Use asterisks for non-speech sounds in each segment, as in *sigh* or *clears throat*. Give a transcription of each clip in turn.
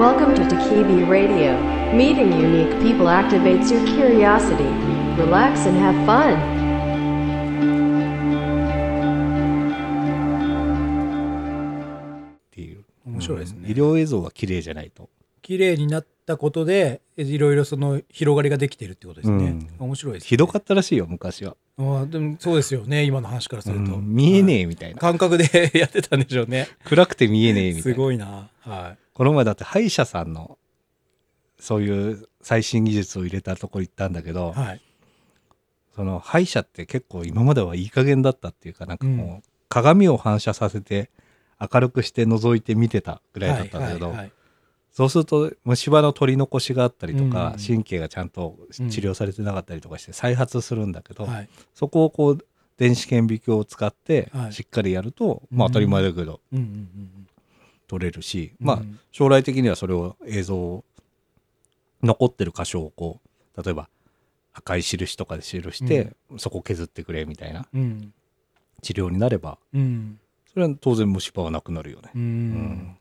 Welcome to Takibi Radio. Meeting unique people activates your curiosity. Relax and have fun. っていう。面白いですね。うん医療映像が綺麗じゃないと。綺麗になったことでいろいろその広がりができてるってことですね、うん。面白いです、ね、ひどかったらしいよ昔は、あーでもそうですよね今の話からすると、うん。見えねええみたいな、感覚で *laughs* やってたんでしょうね。暗くて見えねえみたすいな。ごいな。はこの前だって歯医者さんのそういう最新技術を入れたとこ行ったんだけど、いはい。その歯医者って結構今まではいい加減だったっていうかなんかもう、うん。鏡を反射させて明るくして覗いて見てたぐらいだったんだけど、はいはいはい。そうすると虫歯の取り残しがあったりとか、うん神経がちゃんと治療されてなかったりとかして再発するんだけど、はい。そこをこう電子顕微鏡を使ってはい。しっかりやると、まあ当たり前だけどうんうんうん取れるし、うん。まあ将来的にはそれを映像を残ってる箇所をこう例えば赤い印とかで記して、そこを削ってくれみたいなうん。治療になればうん。それは当然虫歯はなくなるよね。う。ん。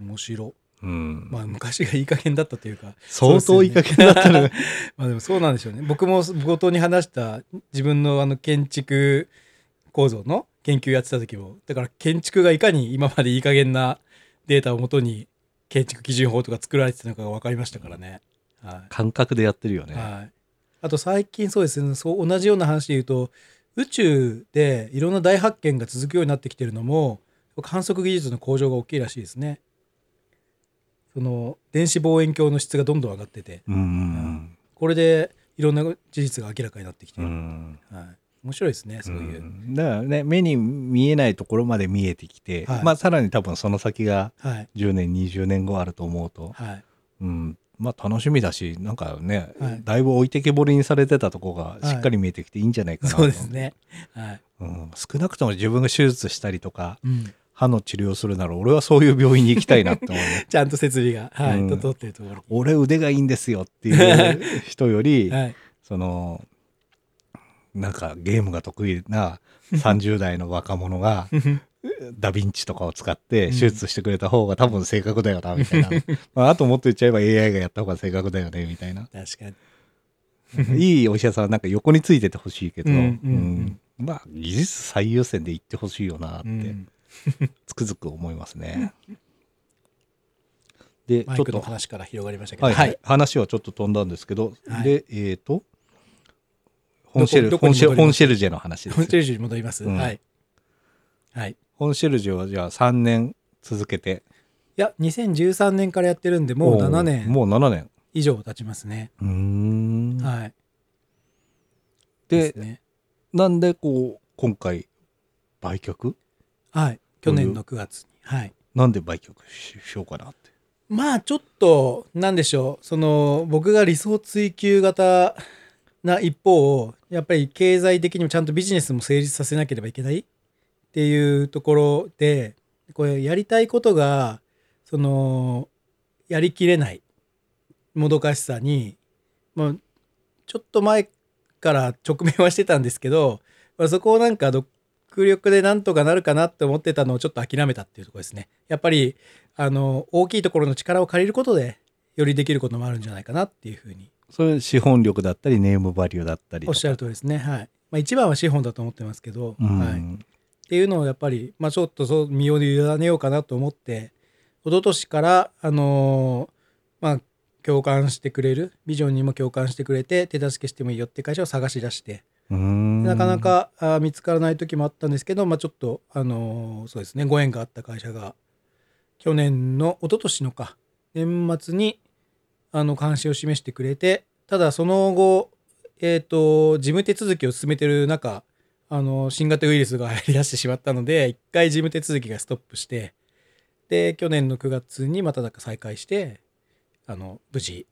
面白。うん。まあ昔がいい加減だったというか。相当いい加減だったね。*laughs* まあでもそうなんでしょうね。僕も冒頭に話した自分のあの建築構造の研究やってた時もだから建築がいかに今までいい加減なデータをもとに建築基準法とか作られてたのかが分かりましたからね。は感覚でやってるよいね。はい、あと最近そうですねそう同じような話で言うと宇宙でいろんな大発見が続くようになってきてるのも観測技術の向上が大きいらしいですね。その電子望遠鏡の質がどんどん上がってて。うんうんこれでいろんな事実が明らかになってきてうる、ん。はい、面白いですねそういう、うん。だからね目に見えないところまで見えてきて、はい。まあさらに多分その先がはい。10年20年後あると思うと、はい。うん、まあ楽しみだしなんかね、はい。だいぶ置いてけぼりにされてたとこがい。しっかり見えてきていいんじゃないかなと、そうですね。はい、うん、少なくとも自分が手術したりとかうん、歯の治療するなら俺はそういう病院に行きたいなって思うね。*laughs* ちゃんと設備がはい、うん。整ってるところ。俺腕がいいんですよっていう人より、*laughs* はい。そのなんかゲームが得意な *laughs* 30代の若者が *laughs* ダヴィンチとかを使って手術してくれた方が多分正確だよなみたいな、*laughs* まあ、あともっと言っちゃえば AI がやった方が正確だよねみたいな。確かに。いいお医者さんはなんか横についててほしいけど、うんうんうん。まあ技術最優先で言ってほしいよなってうん。つくづく思いますね。でちょっとの話から広がりましたけど。はい、はい、話はちょっと飛んだんですけど、はい。でえっ、と本シェルどこ本シェどこに戻ります？本シェルジェの話です。本チェルジュに戻ります、うん。はい。はい。本シェルジェはじゃあ3年続けて。いや2013年からやってるんでもう7年。もう7年。以上経ちますね、うーん。はい。ですね。なんでこう今回売却？はい。去年の9月に。はい。なんで売却ししようかなって。まあちょっとなんでしょう。その僕が理想追求型な一方やっぱり経済的にもちゃんとビジネスも成立させなければいけない？っていうところでこれやりたいことがそのやりきれないもどかしさに、まあ、ちょっと前から *laughs* 直面はしてたんですけど、まあ、そこをなんか独力でなんとかなるかなって思ってたのをちょっと諦めたっていうところですね。やっぱりあの大きいところの力を借りることでよりできることもあるんじゃないかなっていうふうにそれ資本力だったりネームバリューだったりおっしゃる通りですね。はい。まあ、一番は資本だと思ってますけど、うん。はい、っていうのをやっぱり、まあ、ちょっとそう身を委ねようかなと思って一昨年から、あのーまあ、共感してくれるビジョンにも共感してくれて手助けしてもいいよって会社を探し出して。なかなかあー見つからない時もあったんですけど、まあ、ちょっと、あのーそうですねご縁があった会社が去年の一昨年のか年末にあの関心を示してくれてただその後、えー、と事務手続きを進めてる中あの新型ウイルスが入り出してしまったので一回事務手続きがストップしてで去年の9月にまた再開してあの無事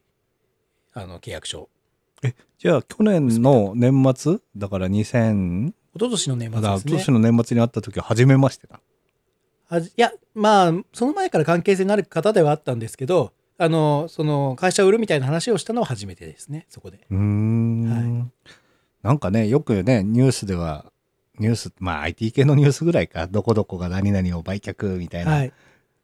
あの契約書。じゃあ去年の年末？だから2000一昨年の年末ですね。今年の年末に会った時は初めましてだ。いやまあその前から関係性のある方ではあったんですけどあのその会社を売るみたいな話をしたのは初めてですねそこで。うーん、なんかねよくねニュースではニュースまあ IT 系のニュースぐらいかどこどこが何々を売却みたいな、はい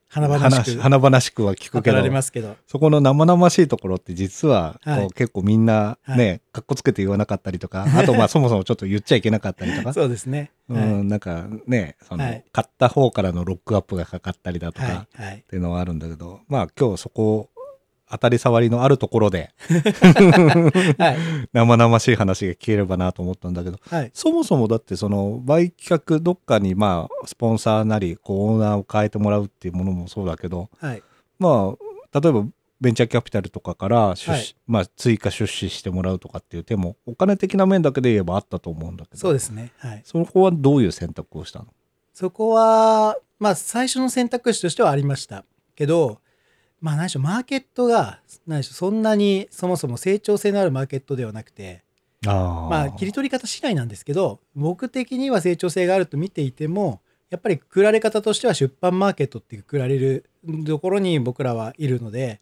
華々しく。華々しくは聞くけど。けど。そこの生々しいところって実はこう、はい。結構みんなね、はかっこつけて言わなかったりとか *laughs* あとまあそもそもちょっと言っちゃいけなかったりとか。そうですね。はい。うん、なんかねその、はい。買った方からのロックアップがかかったりだとか、っ。ていうのはあるんだけどまあ今日そこ当たり障りのあるところで *laughs* はい。生々しい話が聞ければなと思ったんだけどはい。そもそもだってその売却どっかにまあスポンサーなりこうオーナーを変えてもらうっていうものもそうだけどはい。まあ例えばベンチャーキャピタルとかから出資、はいまあ、追加出資してもらうとかっていう手もお金的な面だけで言えばあったと思うんだけどそうですね。はい。そこはどういう選択をしたの？そこは、まあ、最初の選択肢としてはありましたけど、まあ、何でしょう、マーケットが、何でしょう、そんなにそもそも成長性のあるマーケットではなくて、あまあ、切り取り方次第なんですけど、僕的には成長性があると見ていても、やっぱりくくられ方としては出版マーケットってくくられるところに僕らはいるので、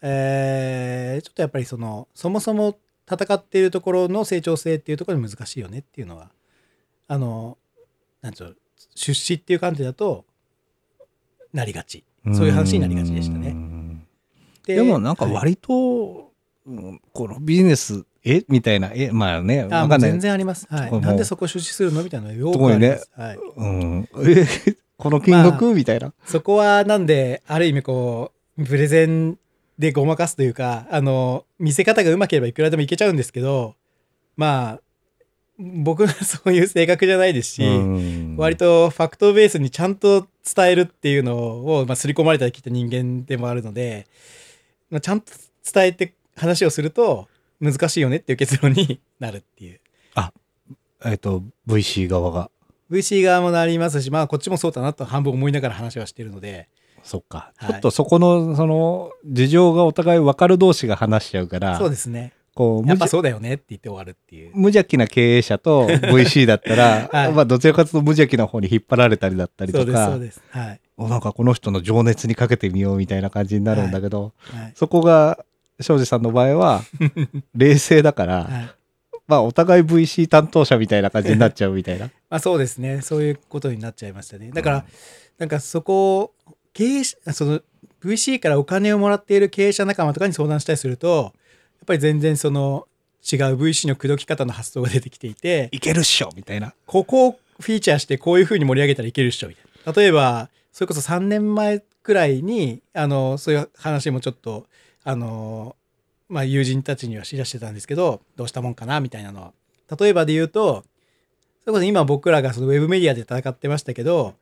えーちょっとやっぱりその、そもそも戦っているところの成長性っていうところに難しいよねっていうのは、あの、なんちゅう、出資っていう観点だと、なりがち。そういう話になりがちでしたね。ねででもなんかはい割と、うんこのビジネスえ？みたいなえ？まあねあもうわかんない。全然あります。はい。なんでそこ出資するの？みたいなのよくあります。はい。うん、え？*laughs* この金額、みたいな？そこはなんで、ある意味こう、プレゼンでごまかすというか、あの、見せ方がうまければいくらでもいけちゃうんですけど、まあ、僕はそういう性格じゃないですし、うん。割とファクトベースにちゃんと伝えるっていうのを、まあ、刷り込まれてきた人間でもあるので、まあ、ちゃんと伝えて話をすると難しいよねっていう結論に *laughs* なるっていう。えっと VC 側が VC 側もなりますし、まあこっちもそうだなと半分思いながら話はしてるので、そっか、はいちょっとそこのその事情がお互い分かる同士が話しちゃうからそうですね。こうやっぱそうだよねって言って終わるっていう。無邪気な経営者と *laughs* VC だったら、はいまあどちらかというと無邪気な方に引っ張られたりだったりそうです、とかそうです。はい。おなんかこの人の情熱にかけてみようみたいな感じになるんだけど、はい。そこが庄司さんの場合は *laughs* 冷静だから、はいまあお互い VC 担当者みたいな感じになっちゃうみたいな。*laughs* まあそうですね。そういうことになっちゃいましたね。だから、なんかそこを、経営者、その VC からお金をもらっている経営者仲間とかに相談したりすると、やっぱり全然その違う VC の口説き方の発想が出てきていて、いけるっしょみたいな。ここをフィーチャーしてこういう風に盛り上げたらいけるっしょみたいな。例えば、それこそ3年前くらいに、あの、そういう話もちょっと、あの、まあ友人たちには知らしてたんですけど、どうしたもんかなみたいなのは。例えばで言うと、それこそ今僕らがそのウェブメディアで戦ってましたけど、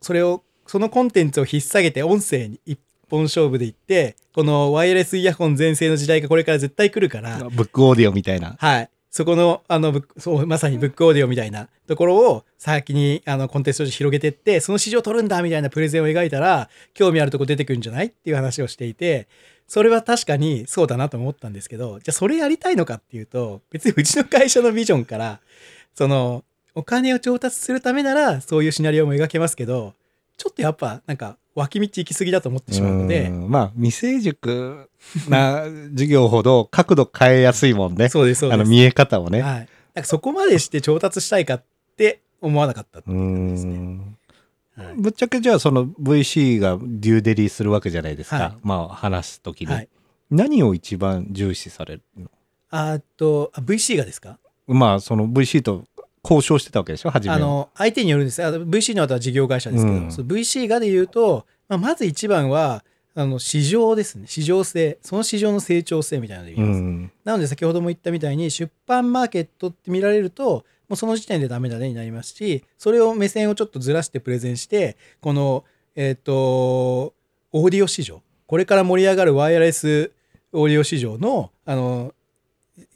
それを、そのコンテンツを引っ提げて音声に一本勝負でいって、このワイヤレスイヤホン全盛の時代がこれから絶対来るから、ブックオーディオみたいな。はい。そこの、あの、そう、まさにブックオーディオみたいなところを先に、あの、コンテンツとして広げてって、その市場を取るんだみたいなプレゼンを描いたら、興味あるとこ出てくるんじゃないっていう話をしていて、それは確かにそうだなと思ったんですけど、じゃあそれやりたいのかっていうと、別にうちの会社のビジョンから、その、お金を調達するためなら、そういうシナリオも描けますけど、ちょっとやっぱ、なんか、脇道行き過ぎだと思ってしまうのでう、んまあ未成熟な授業ほど角度変えやすいもんね。そうです、そうです。あの見え方をね。はい。なんかそこまでして調達したいかって思わなかったってういう感じですね。んはいぶっちゃけじゃあその VC がデューデリーするわけじゃないですか。はいまあ話すときに、はい。何を一番重視されるの？あと、あ VC がですか？まあその VC と交渉してたわけでしょ？初めはあの、相手によるんです。あ VC の後は事業会社ですけど、うん VC がで言うと、まあ、まず一番は、あの、市場ですね。市場性。その市場の成長性みたいなのでう言います。ん。なので先ほども言ったみたいに、出版マーケットって見られると、もうその時点でダメだねになりますし、それを目線をちょっとずらしてプレゼンして、この、えっ、と、オーディオ市場、これから盛り上がるワイヤレスオーディオ市場の、あの、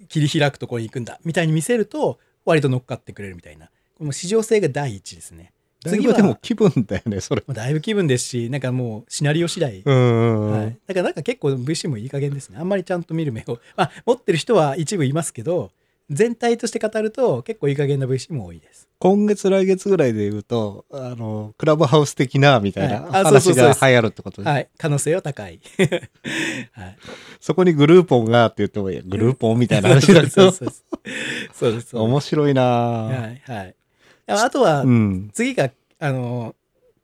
切り開くところに行くんだ、みたいに見せると、割と乗っかってくれるみたいな。この市場性が第一ですね。だいぶでも気分だよね、それ。まあだいぶ気分ですし、なんかもうシナリオ次第。はい、だからなんか結構 VC もいい加減ですね。あんまりちゃんと見る目を。まあ、持ってる人は一部いますけど、全体として語ると結構いい加減な VC も多いです。今月来月ぐらいで言うと、あの、クラブハウス的な、みたいなはいあそうそう話が流行るってことで、はい。可能性は高い。*laughs* はい。そこにグルーポンがって言ってもいい、グルーポンみたいな話だけど、そうそうです。面白いなぁはい。はい。あとはう、ん。次が、あの、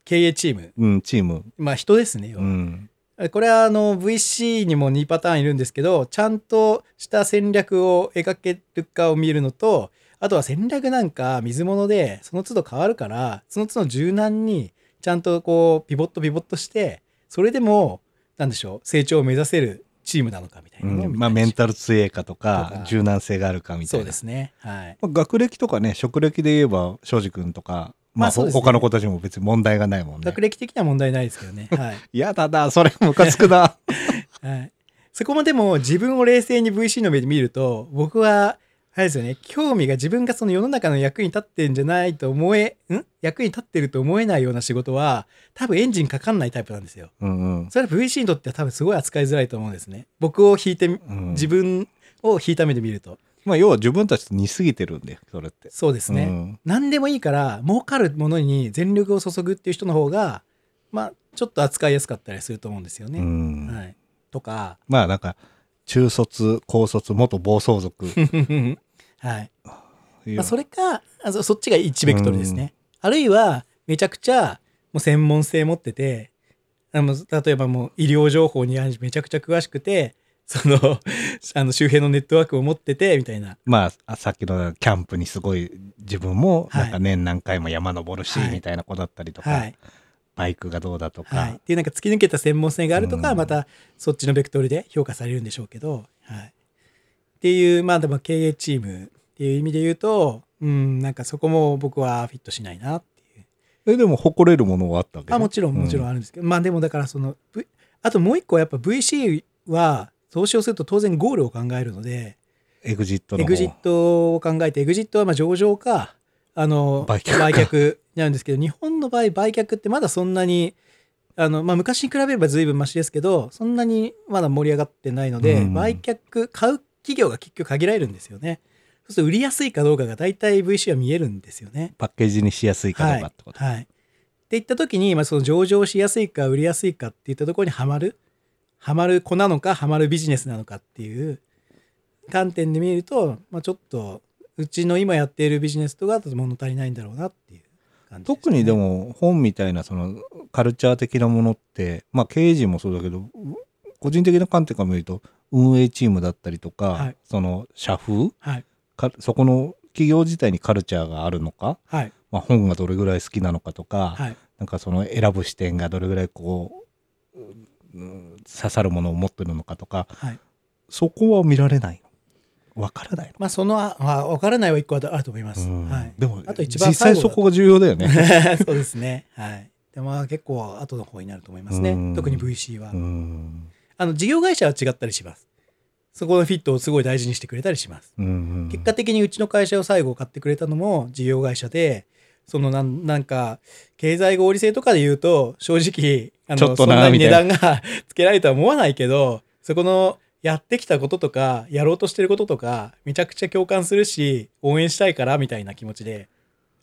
経営チームうん、チーム。まあ人ですねうん。これはあの VC にも2パターンいるんですけどちゃんとした戦略を描けるかを見るのとあとは戦略なんか水物でその都度変わるからその都度柔軟にちゃんとこうピボットピボットしてそれでもなんでしょう成長を目指せるチームなのかみたいうなのを見たりしまあ、メンタル強いかととか。か、柔軟性があるかみたいうな。そですね。はい。まあ学歴とかね、職歴で言えば、庄司君とか、まあ、ねほ他の子たちも別に問題がないもんね学。歴的には問題ないですけどね *laughs* はい嫌だな、それムカつくな。*laughs* はい、そこもでも自分を冷静に VC の目で見ると僕はあれですよね興味が自分がその世の中の役に立ってんじゃないと思えん？役に立ってると思えないような仕事は多分エンジンかかんないタイプなんですよ。うんうん。それは VC にとっては多分すごい扱いづらいと思うんですね。僕を引いてうん自分を引いた目で見るとまあ、要は自分たちと似すぎてるんで、それって。そうですね。うん何でもいいから儲かるものに全力を注ぐっていう人の方がまあちょっと扱いやすかったりすると思うんですようね。ん。はい、とかまあ、なんか、中卒、高卒、元暴走族。*laughs* はいまあ、それかあそそっちが1ベクトルですね、あるいはめちゃくちゃもう専門性持っててあの例えばもう医療情報にめちゃくちゃ詳しくてその *laughs* あの周辺のネットワークを持っててみたいな。まああ、さっきのキャンプにすごい自分もはい。なんか年何回も山登るし、はい。みたいな子だったりとか、はい、バイクがどうだとか、はい、っていうなんか突き抜けた専門性があるとか、うん。またそっちのベクトルで評価されるんでしょうけど、はい、っていうまあでも経営チームっていう意味で言うとうんなんかそこも僕はフィットしないなっていう。えでも誇れるものはあったわけね。あもちろんもちろんあるんですけど、まあでもだからその、v、あともう一個はやっぱ VC は投資をすると当然ゴールを考えるのでエグジットエグジットを考えてエグジットはまあ上場かあの売却。か却になるんですけど日本の場合売却ってまだそんなにあの、まあ、昔に比べれば随分マシですけどそんなにまだ盛り上がってないので、うん。売却買う企業が結局限られるんですよね。そうすると売りやすいかどうかが大体 VC は見えるんですよね。パッケージにしやすいかどうかってこと、はい。はい、っていった時に、まあ、その上場しやすいか売りやすいかっていったところにはまるはまる子なのかはまるビジネスなのかっていう観点で見ると、まあ、ちょっとうちの今やっているビジネスとかだと物足りないんだろうなっていう感じね、特にでも本みたいなそのカルチャー的なものってまあ経営陣もそうだけど個人的な観点から見ると運営チームだったりとか、はい。その社風？はい。かそこの企業自体にカルチャーがあるのか、はい。まあ、本がどれぐらい好きなのかとか、はい。なんかその選ぶ視点がどれぐらいこう、うん刺さるものを持ってるのかとかはい。そこは見られないの？わからないの、まあそのあ、まあ、分からないは一個あると思います、うん。はい、でもあと一番実際そこが重要だよね。*laughs* そうですね。はい。でもまあ結構後の方になると思いますね。うん。特に VC は、うん。あの事業会社は違ったりします。そこのフィットをすごい大事にしてくれたりします。うん。結果的にうちの会社を最後買ってくれたのも事業会社でそのなんなんか経済合理性とかで言うと正直あのちょっとそんなに値段が *laughs* つけられるとは思わないけどそこのやってきたこととかやろうとしてることとかめちゃくちゃ共感するし応援したいからみたいな気持ちで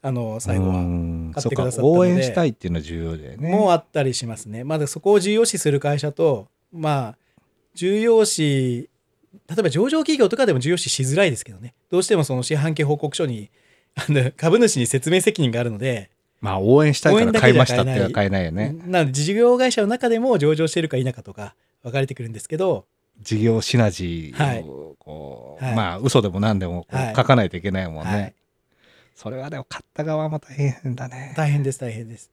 あの最後うはん買ってくださった応援したいっていうのは重要だよね。もうあったりしますね。まだそこを重要視する会社とまあ重要視例えば上場企業とかでも重要視しづらいですけどねどうしてもその四半期報告書にあの株主に説明責任があるので、まあ応援したいから買いましたっては買買えないよね。なので事業会社の中でも上場してるか否かとか分かれてくるんですけど事業シナジはいーをこう、はいまあ嘘でも何でも書かないといけないもんね。はいそれはでも買った側も大変だね。大変です大変です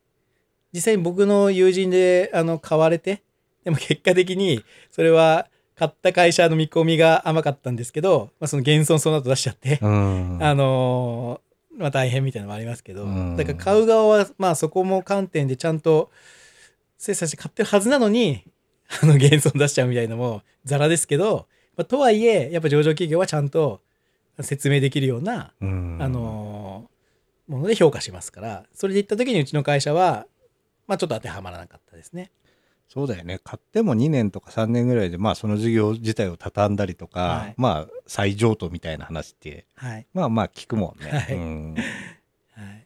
実際に僕の友人であの買われてでも結果的にそれは買った会社の見込みが甘かったんですけど、まあ、その減損その後出しちゃって、うん。あのーまあ大変みたいなのもありますけど、うんだから買う側はまあそこも観点でちゃんと精査して買ってるはずなのに *laughs* あの減損出しちゃうみたいなのもザラですけど、まあ、とはいえやっぱ上場企業はちゃんと説明できるような、うんあのーもので評価しますからそれで言った時にうちの会社はまあちょっと当てはまらなかったですね。そうだよね。買っても2年とか3年ぐらいで、まあその事業自体を畳んだりとか、はいまあ再譲渡みたいな話って、はい、まあまあ聞くもんね。はいうん *laughs* はい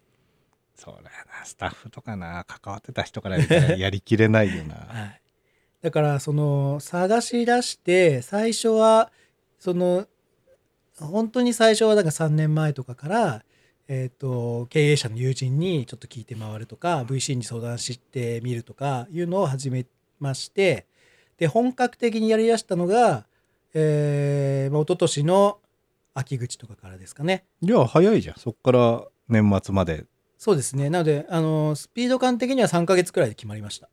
そうだよな。スタッフとかな、関わってた人からやりきれないよな。*laughs* はい、だからその探し出して最初はその本当に最初はだから3年前とかからえっ、と経営者の友人にちょっと聞いて回るとか VC に相談してみるとかいうのを始めましてで本格的にやりだしたのが、えーまあ、一昨年の秋口とかからですかね。じゃあ早いじゃん。そっから年末まで。そうですね。なのであのスピード感的には3ヶ月くらいで決まりました。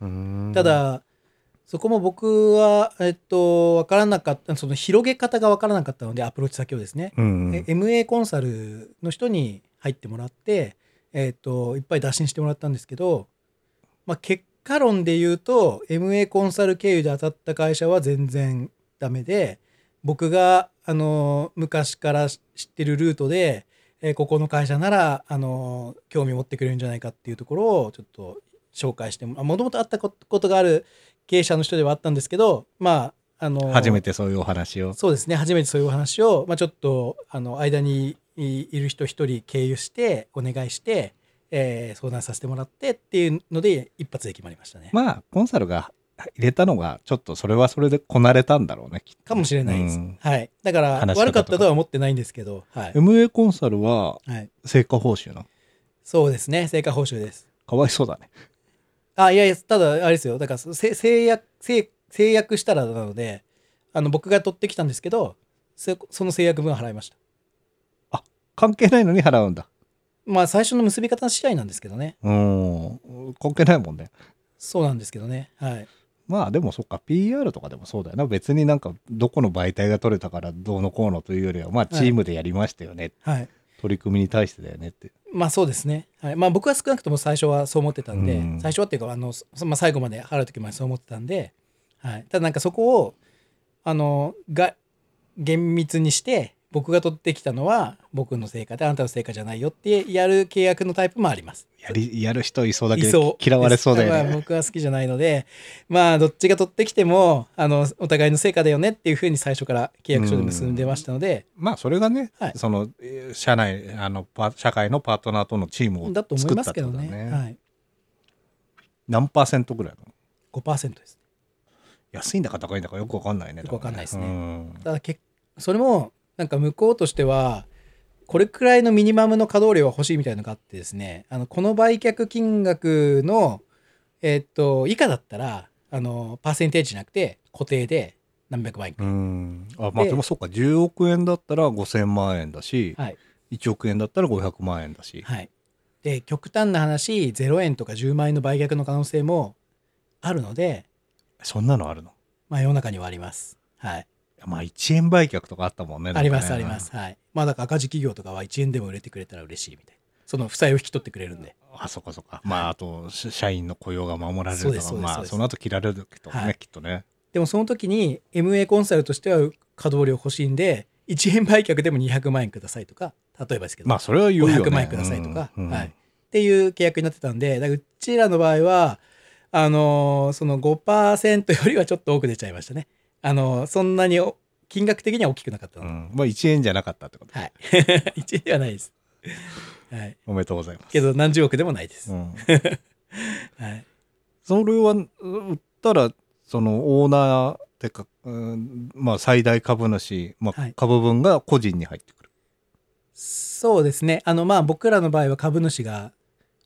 うーん。ただそこも僕はえっと分からなかったその広げ方が分からなかったのでアプローチ先をですね、うんえ MA コンサルの人に入ってもらって、えっといっぱい打診してもらったんですけど、まあ、結果論で言うと MA コンサル経由で当たった会社は全然ダメで僕があの昔から知ってるルートで、えーここの会社ならあの興味持ってくれるんじゃないかっていうところをちょっと紹介してもともと会ったことがある経営者の人ではあったんですけどまああの初めてそういうお話をそうですね初めてそういうお話を、まあ、ちょっとあの間にいいる人一人経由してお願いして、えー相談させてもらってっていうので一発で決まりましたね。まあコンサルが入れたのがちょっとそれはそれでこなれたんだろうねきっとかもしれないです。うんはい。だから悪かったとは思ってないんですけど、はい。MA コンサルははい、成果報酬なの？そうですね。成果報酬です。かわいそうだねあ、いやいや、ただあれですよ。だからせ制約制制約したらなので、あの僕が取ってきたんですけど、そその制約分は払いました。関係ないのに払うんだまあ最初の結び方次第なんですけどね。うん関係ないもんねそうなんですけどね。はい。まあでもそっか PR とかでもそうだよな別になんかどこの媒体が取れたからどうのこうのというよりはまあチームでやりましたよね、はい。取り組みに対してだよねってまあそうですね。はい、まあ僕は少なくとも最初はそう思ってたんで、うん。最初はっていうかあの、そまあ、最後まで払う時までそう思ってたんで、はい、ただなんかそこをあのが厳密にして僕が取ってきたのは僕の成果であなたの成果じゃないよってやる契約のタイプもあります。やりやる人いそうだけど嫌われそうだよまあ、ね僕は好きじゃないのでまあどっちが取ってきてもあのお互いの成果だよねっていうふうに最初から契約書で結んでましたので、まあそれがね、はい。そのえー社内あのパ社会のパートナーとのチームをだと思いますけどね。ね。はい、何パーセントぐらいなの？5%です。安いんだか高いんだかよくわかんないねよくわかんないですね。うん。ただけそれもなんか向こうとしてはこれくらいのミニマムの稼働量は欲しいみたいなのがあってですねあのこの売却金額のえっと以下だったらあのパーセンテージじゃなくて固定で何百万円、うん。あまあででもそうか。10億円だったら5000万円だし、はい。1億円だったら500万円だし、はい。で極端な話0円とか10万円の売却の可能性もあるのでそんなのあるの？まあ世の中にはあります。はいまあ1円売却とかあったもんねありますあります。はい。まあだから赤字企業とかは1円でも売れてくれたら嬉しいみたいな。その負債を引き取ってくれるんで。あそっかそっか。まああとし社員の雇用が守られるとかまあその後切られるとかね、はい。きっとね。でもその時に MA コンサルとしては稼働量欲しいんで1円売却でも200万円くださいとか例えばですけど、まあそれは言うよね。500万円くださいとか、うんうん。はい、っていう契約になってたんでだからうちらの場合はあのーその5%よりはちょっと多く出ちゃいましたね。あのーそんなにお金額的には大きくなかったの。で、うん。まあ1円じゃなかったってこと、はい。*laughs* 1円ではないです。はい、おめでとうございます。けど何十億でもないです。うん。*laughs* はい、それは売ったらそのオーナーってか、うんまあ最大株主、まあはい。株分が個人に入ってくる、そうですね。あのまあ僕らの場合は株主が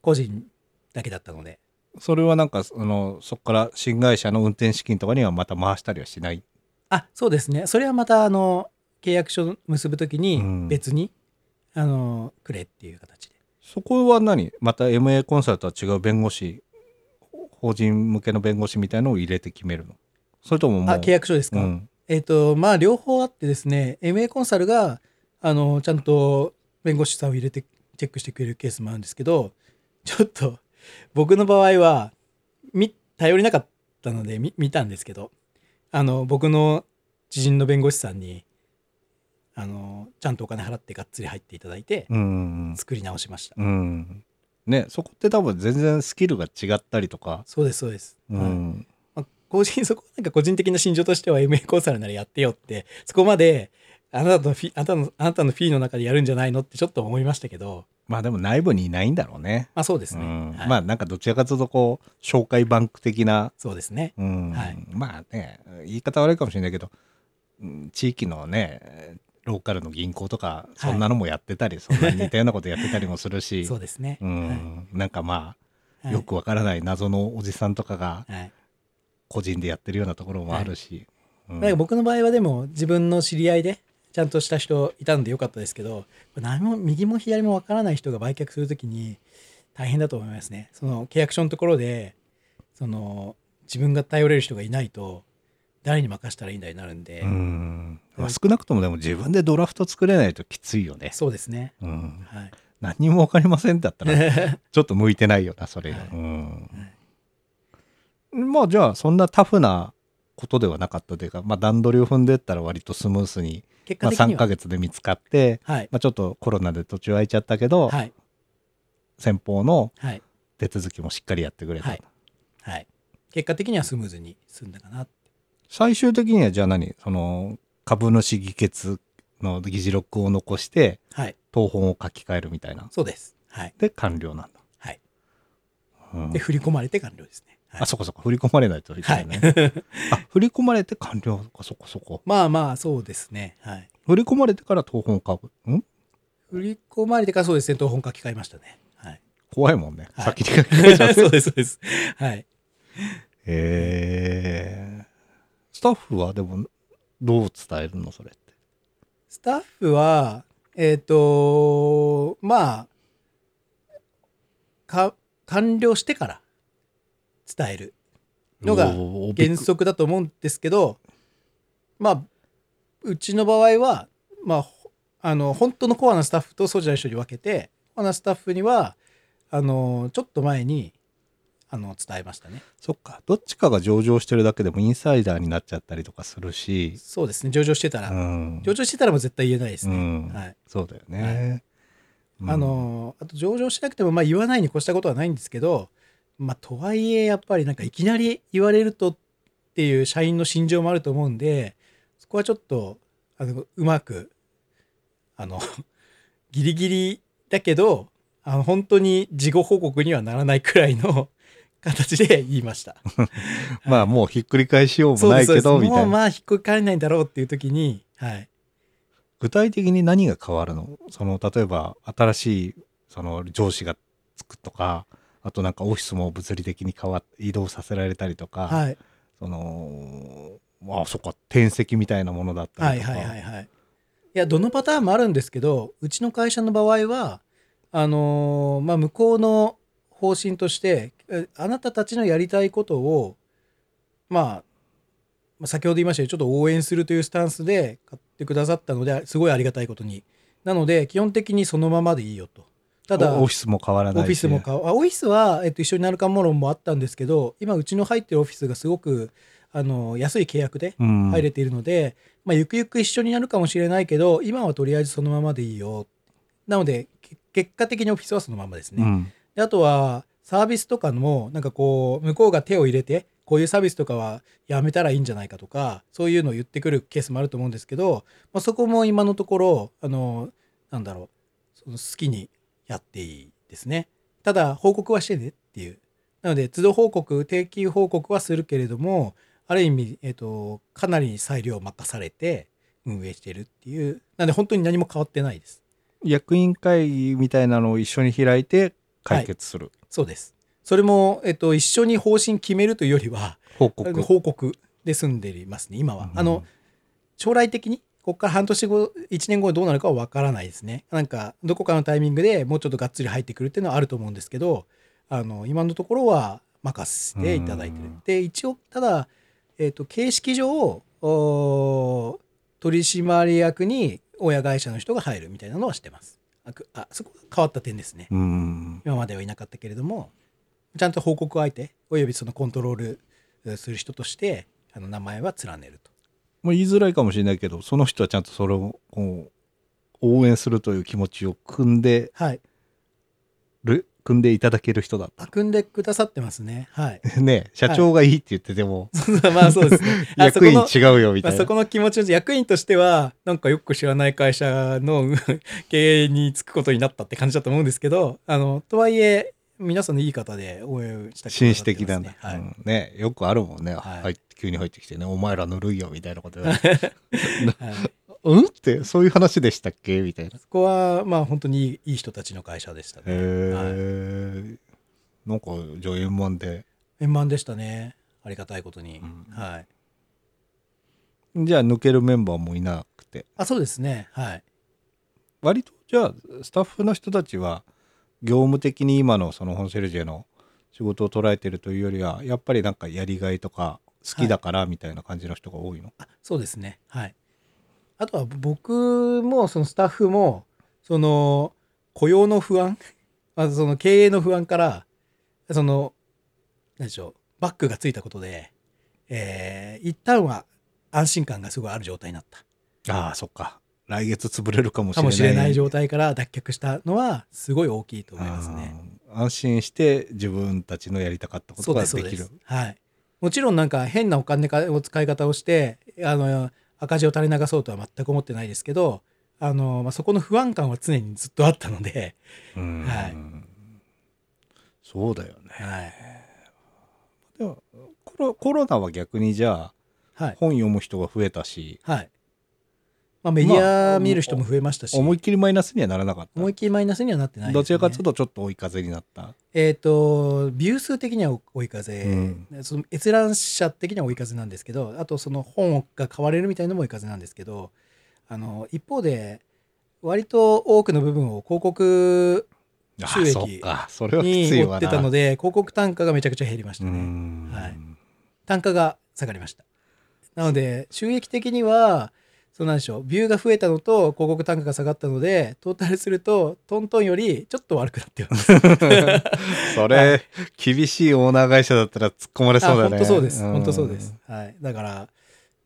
個人だけだったのでそれはなんかそのそこから新会社の運転資金とかにはまた回したりはしない？あそうですね。それはまたあの契約書結ぶときうん。に別に、あのくれっていう形で。そこは何？また MA コンサルとは違う弁護士法人向けの弁護士みたいのを入れて決めるの？それとももうあ契約書ですか、うん。えっ、とまあ両方あってですね MA コンサルがあのちゃんと弁護士さんを入れてチェックしてくれるケースもあるんですけどちょっと僕の場合はみ頼りなかったので見見たんですけどあの僕の知人の弁護士さんにあのちゃんとお金払ってがっつり入っていただいてうん作り直しました、うん。ねそこって多分全然スキルが違ったりとか、そうですそうです、うはい。んまあ、個人そこなんか個人的な心情としては MA コンサルならやってよってそこまであなたのフィあなたのあなたのフィーの中でやるんじゃないのってちょっと思いましたけど。まあでも内部にいないんだろうね。まあそうですね、うん。はい。まあなんかどちらかというとこう紹介バンク的な、そうですね。うん。はい。まあね言い方悪いかもしれないけどうん地域のねローカルの銀行とかそんなのもやってたり、そんな似たようなことやってたりもするし。*laughs* そうですね。うん、なんかまはい。あよくわからない謎のおじさんとかがはい。個人でやってるようなところもあるし、うん。なんか僕の場合はでも自分の知り合いでちゃんとした人いたんでよかったですけど何も右も左もわからない人が売却するときに大変だと思いますね。その契約書のところでその自分が頼れる人がいないと誰に任せたらいいんだになるんで、うん。まあ、少なくともでも自分でドラフト作れないときついよね。そうですね。うん、はい。何にもわかりませんだったら *laughs* ちょっと向いてないよなそれが、はい。うん。まあじゃあそんなタフなことではなかったというか、まあ、段取りを踏んでったら割とスムースに、まあ、3結果的には、ヶ月で見つかって、はい。まあ、ちょっとコロナで途中空いちゃったけど、はい。先方のはい。手続きもしっかりやってくれた、はい。はい。結果的にはスムーズに済んだかな。最終的にはじゃあ何？その株主議決の議事録を残してはい。当本を書き換えるみたいな。そうです。はい。で完了なんだ、はい。うんで振り込まれて完了ですね、はいあそこそこ振り込まれないと。い。けないね、あ振り込まれて完了。かそこそこまあまあそうですね。はい。振り込まれてから当本を買うん？振り込まれてからそうですね、東本書き換えましたね。はい。怖いもんね、はい。先に書き換えちゃうそうです、そうです。はい。へえスタッフはでもどう伝えるのそれって？スタッフは、えっ、と、まあ、か、完了してから伝えるのが原則だと思うんですけど、まあ、うちの場合は、まあ、ほあの、本当のコアなスタッフとそうじゃない人に分けて、コアなスタッフには、あの、ちょっと前に、あの、伝えましたね。そっか。どっちかが上場してるだけでもインサイダーになっちゃったりとかするし。そうですね、上場してたら、うん。上場してたらもう絶対言えないですね。うん。はい。そうだよね、うん。あのあと上場しなくてもまあ言わないに越したことはないんですけどまあとはいえやっぱりなんかいきなり言われるとっていう社員の心情もあると思うんでそこはちょっとあのうまくあの *laughs* ギリギリだけどあの本当に事後報告にはならないくらいの *laughs* 形で言いました。*laughs* まあもうひっくり返しようもないけどみたいな。もうまあ引っくり返らないんだろうっていう時にはい。具体的に何が変わるの？その例えば新しいその上司がつくとかあとなんかオフィスも物理的に変わっ移動させられたりとか、はい。そのまあそっか転籍みたいなものだったはいりとか、はいはいはい。いやどのパターンもあるんですけどうちの会社の場合はあのーまあ向こうの方針としてえあなたたちのやりたいことをまあまあ先ほど言いましたようにちょっと応援するというスタンスで買ってくださったのですごいありがたいことに。なので基本的にそのままでいいよとただオオフィスも変わらないしオフィスも買うあオフィスは、えっと、一緒になるかも論もあったんですけど今うちの入ってるオフィスがすごくあの安い契約でうん。入れているので、まあ、ゆくゆく一緒になるかもしれないけど今はとりあえずそのままでいいよ。なのでけ結果的にオフィスはそのままですね、うん。であとはサービスとかもなんかこう向こうが手を入れてこういうサービスとかはやめたらいいんじゃないかとかそういうのを言ってくるケースもあると思うんですけど、まあ、そこも今のところあのなんだろうその好きにやっていいですね。ただ報告はしてねっていう。なので都度報告定期報告はするけれどもある意味、えっとかなり裁量を任されて運営しているっていう。なので本当に何も変わってないです。役員会議みたいなのを一緒に開いて解決する、そうです。それも、えっと、一緒に方針決めるというよりは報告。報告で済んでいますね今は、うん。あの将来的にここから半年後1年後どうなるかは分からないですね。なんかどこかのタイミングでもうちょっとがっつり入ってくるっていうのはあると思うんですけどあの今のところは任せていただいてる、うん。で一応ただ、えっと形式上お取締役に親会社の人が入るみたいなのはしてます。あくあそこが変わった点ですね。うん。今まではいなかったけれどもちゃんと報告相手およびそのコントロールえする人としてあの名前は連ねるともう言いづらいかもしれないけどその人はちゃんとそれを応援するという気持ちを組んではい。る組んでいただける人だった。組んでくださってますね。はい。*laughs* ね社長がいいって言ってても、*laughs* まあそうですね。*laughs* 役員違うよみたまあ、いな、そこの気持ちの役員としてはなんかよく知らない会社の経営に就くことになったって感じだと思うんですけどあのとはいえ皆さんのいい方で応援した紳士的な。んだ、はい、うん。ねよくあるもんね、はい。入って急に入ってきてねお前らぬるいよみたいなこと言われ *laughs* うん？ってそういう話でしたっけ？みたいな。そこはまあ本当にいい人たちの会社でしたね。へはいえ。なんかじゃあ円満で。円満でしたね。ありがたいことに。うんはい。じゃあ抜けるメンバーもいなくて。あ、そうですね。はい。割とじゃあスタッフの人たちは業務的に今のそのホンセルジェの仕事を捉えてるというよりはやっぱりなんかやりがいとか好きだからみたいな感じの人が多いの、あそうですね。はい。あとは僕もそのスタッフもその雇用の不安、*laughs* まずその経営の不安からその何でしょうバックがついたことで、えー一旦は安心感がすごいある状態になったああそっか来月潰れるかもしれないかもしれない状態から脱却したのはすごい大きいと思いますね。安心して自分たちのやりたかったことができる。はい。もちろんなんか変なお金を使い方をして、あの、赤字を垂れ流そうとは全く思ってないですけど、あの、まあ、そこの不安感は常にずっとあったので、うんはいそうだよねはい。でもコロコロナは逆にじゃあはい。本読む人が増えたしはい。まあ、メディア見る人も増えましたし、思いっきりマイナスにはならなかった。思いっきりマイナスにはなってないね。どちらかというとちょっと追い風になった。えっ、と、ビュー数的には追い風、うん。その閲覧者的には追い風なんですけど、あとその本が買われるみたいなのも追い風なんですけど、あの、一方で、割と多くの部分を広告あ収益についわな。追ってたので、広告単価がめちゃくちゃ減りましうたね。ん。はい。単価が下がりました。なので、収益的には、そうなんでしょう、ビューが増えたのと広告単価が下がったので、トータルすると、トントンよりちょっと悪くなってます。*laughs* それ、厳しいオーナー会社だったら突っ込まれそうだね。本当そうです。ん本当そうです。。はい。だから、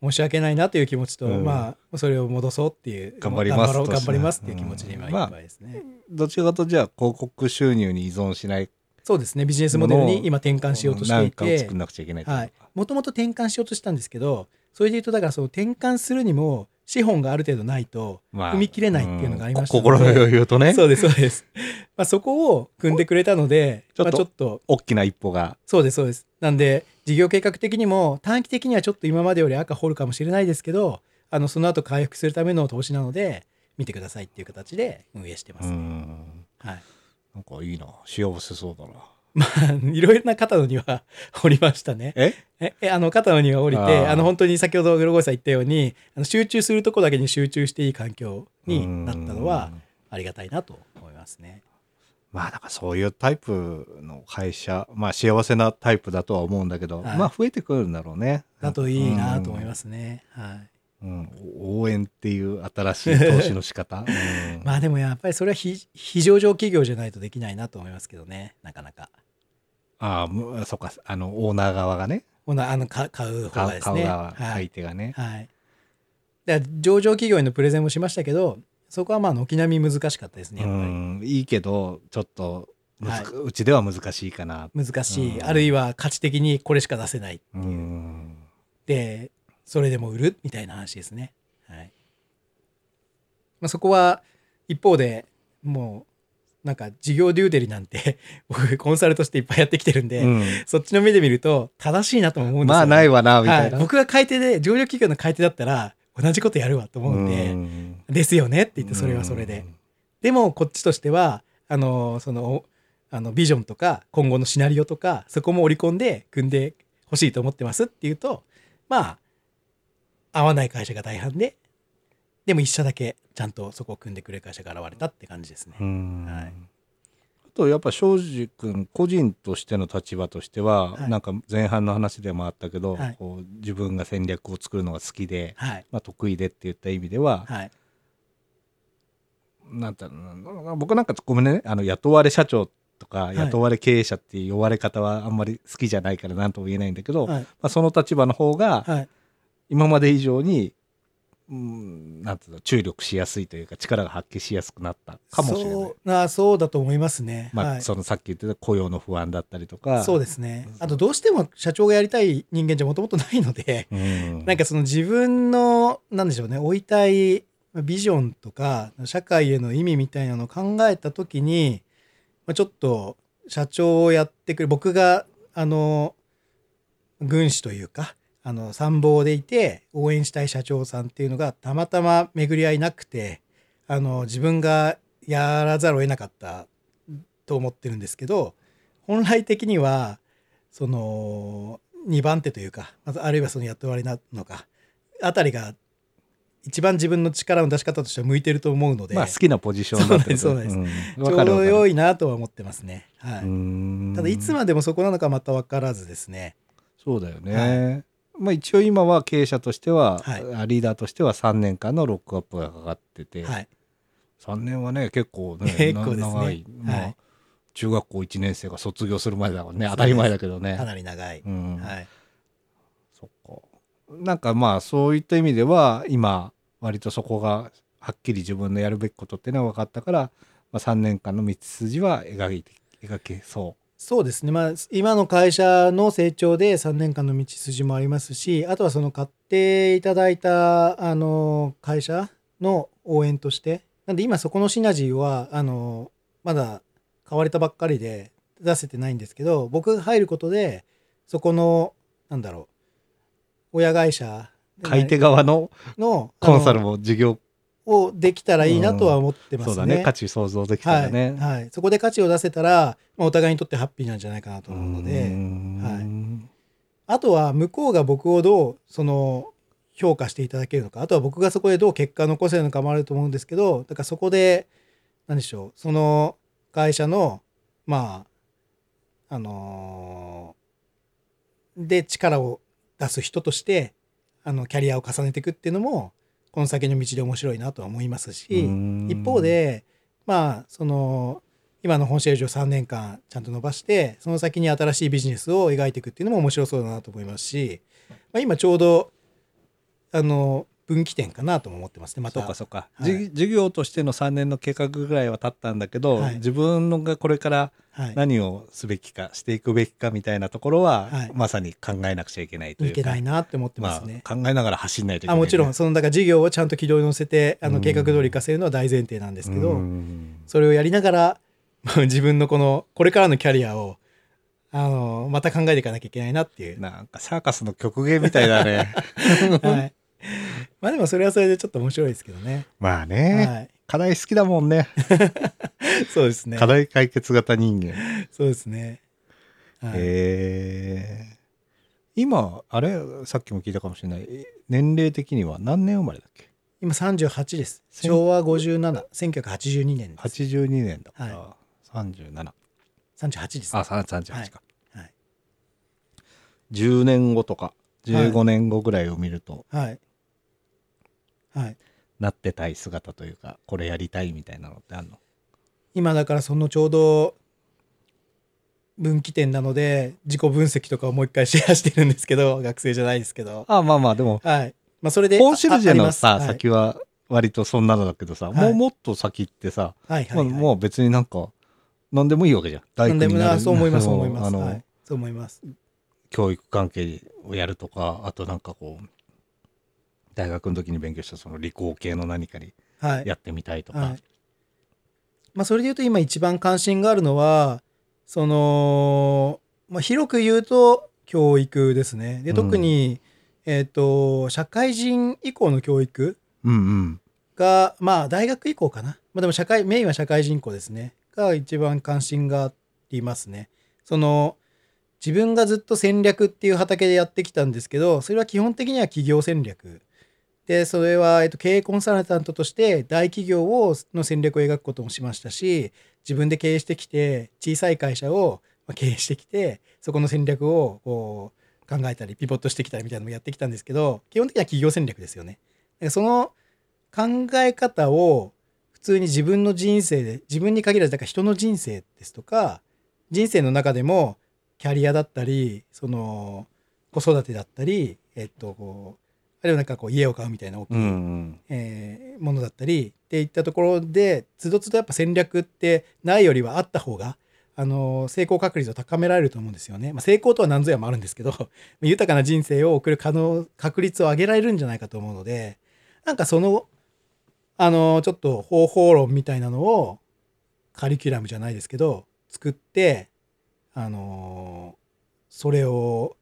申し訳ないなという気持ちと、うんまあ、それを戻そうっていう、頑張ります頑張りますっていう気持ちで今うんいっぱいですね。どちらかとじゃあ広告収入に依存しないそうですね。ビジネスモデルに今転換しようとしてないんかをて作ん、なくちゃいけないってことはいか。もともと転換しようとしたんですけどそれで言うとだからその転換するにも資本がある程度ないとまあ踏み切れないっていうのがありましたうんこ心の余裕とね、そうですそうです、まあ、そこを組んでくれたのでちょっとまあ、ちょっと大きな一歩が。そうですそうですなんで事業計画的にも短期的にはちょっと今までより赤掘るかもしれないですけどあのその後回復するための投資なので見てくださいっていう形で運営してまうす、ん。はいなんかいいな。幸せそうだな。まあいろいろな方のには掘りましたね。え？ええあの肩の荷が降りてあの本当に先ほどグロゴイさん言ったようにあの集中するとこだけに集中していい環境になったのはうんありがたいなと思いますね。まあなんかそういうタイプの会社、まあ幸せなタイプだとは思うんだけど、はい。まあ増えてくるんだろうね。だといいなと思いますね。はい。うん、応援っていう新しい投資の仕方、う *laughs* んまあでもやっぱりそれは非非上場企業じゃないとできないなと思いますけどね。なかなか。ああむそうかあのオーナー側がね。ほなあのか買う方がですね。買う側、はい、相手がね、はい。上場企業へのプレゼンもしましたけどそこはまあ軒並み難しかったですねうやっぱり。んいいけどちょっとむず、はうちでは難しいかな。難しい、うん。あるいは価値的にこれしか出せないうん。でそれでも売るみたいな話ですね。はい。まあ、そこは一方でもうなんか事業デューデリなんて *laughs* 僕コンサルとしていっぱいやってきてるんで、うん。そっちの目で見ると正しいなとも思うんですよ、まあないわなみたいな、はい、僕が買い手で上場企業の買い手だったら同じことやるわと思うんで、ん。ですよねって言ってそれはそれで、でもこっちとしてはあのそのあのビジョンとか今後のシナリオとかそこも織り込んで組んでほしいと思ってますっていうとまあ合わない会社が大半ででも一社だけちゃんとそこを組んでくれる会社が現れたって感じですね。うん。はい。あとやっぱ庄司君個人としての立場としては、はい。なんか前半の話でもあったけど、はい。こう自分が戦略を作るのが好きで、はい。まあ、得意でって言った意味では、はい。なん僕なんかごめんねあの雇われ社長とかい。雇われ経営者っていう呼ばれ方はあんまり好きじゃないから何とも言えないんだけど、はい。まあ、その立場の方がはい。今まで以上に、うん、なんていうの注力しやすいというか力が発揮しやすくなったかもしれない。そうあそうだと思いますね。まあ、はいそのさっき言ってた雇用の不安だったりとかそうですね。あとどうしても社長がやりたい人間じゃもともとないので、うんなんかその自分のなんでしょうね追いたいビジョンとか社会への意味みたいなのを考えた時にまあちょっと社長をやってくる僕があの軍師というかあの参謀でいて応援したい社長さんっていうのがたまたま巡り合いなくてあの自分がやらざるを得なかったと思ってるんですけど本来的にはその2番手というかまずあるいはその雇われなのかあたりが一番自分の力の出し方としては向いてると思うので、まあ好きなポジションだってそうなんですちょうど良いなとは思ってますね。はい、ん。ただいつまでもそこなのかまた分からずですね。そうだよね、まあ一応今は経営者としては、はい。リーダーとしては3年間のロックアップがかかってて、はい、3年はね結構ね結構ね。*laughs* な長い、まあはい。中学校1年生が卒業するまでだからね。当たり前だけどね。かなり長い。うん。はい、そっか。なんかまあそういった意味では今割とそこがはっきり自分のやるべきことっていうのは分かったから、まあ、3年間の道筋は描いて描けそそうですね、まあ、今の会社の成長で3年間の道筋もありますしあとはその買っていただいたあの会社の応援としてなんで今そこのシナジーはあのまだ買われたばっかりで出せてないんですけど僕が入ることでそこのなんだろう親会社う買い手側ののコンサルも事業をできたらいいなとは思ってますね。そうだね。価値想像できたらね、はい。はい、そこで価値を出せたら、まあ、お互いにとってハッピーなんじゃないかなと思うので。うーん。あとは向こうが僕をどうその評価していただけるのか。あとは僕がそこでどう結果を残せるのかもあると思うんですけどだからそこで何でしょう。その会社のまああのーで力を出す人としてあのキャリアを重ねていくっていうのもこの先の道で面白いなとは思いますし、一方でまあその今の本社営業3年間ちゃんと伸ばしてその先に新しいビジネスを描いていくっていうのも面白そうだなと思いますし、まあ、今ちょうどあの分岐点かなとも思ってますねまた。そうかそうか、はい。じ事業としての3年の計画ぐらいは経ったんだけど、はい。自分のがこれからはい、何をすべきかしていくべきかみたいなところは、はい。まさに考えなくちゃいけないというか。いけないなって思ってますまね。あ、考えながら走んないといけない、あもちろんそのだから事業をちゃんと軌道に乗せてあうん。の計画通り活かせるのは大前提なんですけど、うん。それをやりながらまあ *laughs* 自分のこのこれからのキャリアをあのまた考えていかなきゃいけないなっていう、なんかサーカスの曲芸みたいだね。*laughs* はい、まあでもそれはそれでちょっと面白いですけどね。まあね、はい、課題好きだもんね *laughs* そうですね課。題解決型人間そうですね。はいえー今あれ？さっきも聞いたかもしれない年齢的には何年生まれだっけ？今38です。昭和57、1982年です。82年だから、は37 38です。あさ38か、はい。10年後とか15年後ぐらいを見ると、はい。はい。なってたい姿というかこれやりたいみたいなのってあるの？今だからそのちょうど分岐点なので自己分析とかをもう一回シェアしてるんですけど *laughs* 学生じゃないですけど。あまあまあでもはい。まあそれでコンシェルジェのさ、はい。先は割とそんなのだけどさ、はい。もうもっと先ってさ、はいはいはい。まあもう別になんか何でもいいわけじゃん。大なんでも工になるな *laughs* そう思いますそう思います。はい。そう思います。教育関係をやるとかあとなんかこう大学の時に勉強したその理工系の何かにはい。やってみたいとか、はい。まあそれで言うと今一番関心があるのはその、まあ、広く言うと教育ですね。でうん。特に、えっ、と社会人以降の教育うんうん。がまあ大学以降かな、まあ、でも社会メインは社会人口ですね。が一番関心がありますね。その自分がずっと戦略っていう畑でやってきたんですけどそれは基本的には企業戦略でそれは、えっと、経営コンサルタントとして大企業をの戦略を描くこともしましたし自分で経営してきて小さい会社を経営してきてそこの戦略をこう考えたりピボットしてきたりみたいなのもやってきたんですけど基本的には企業戦略ですよね。その考え方を普通に自分の人生で自分に限らずだから人の人生ですとか人生の中でもキャリアだったりその子育てだったりえっとこうあるいはなんかこう家を買うみたいな大きい、うんうんえーものだったりっていったところでつどつどやっぱ戦略ってないよりはあった方があの成功確率を高められると思うんですよね。まあ、成功とは何ぞやもあるんですけど *laughs* 豊かな人生を送る可能確率を上げられるんじゃないかと思うのでなんかそのあのちょっと方法論みたいなのをカリキュラムじゃないですけど作ってあのそれを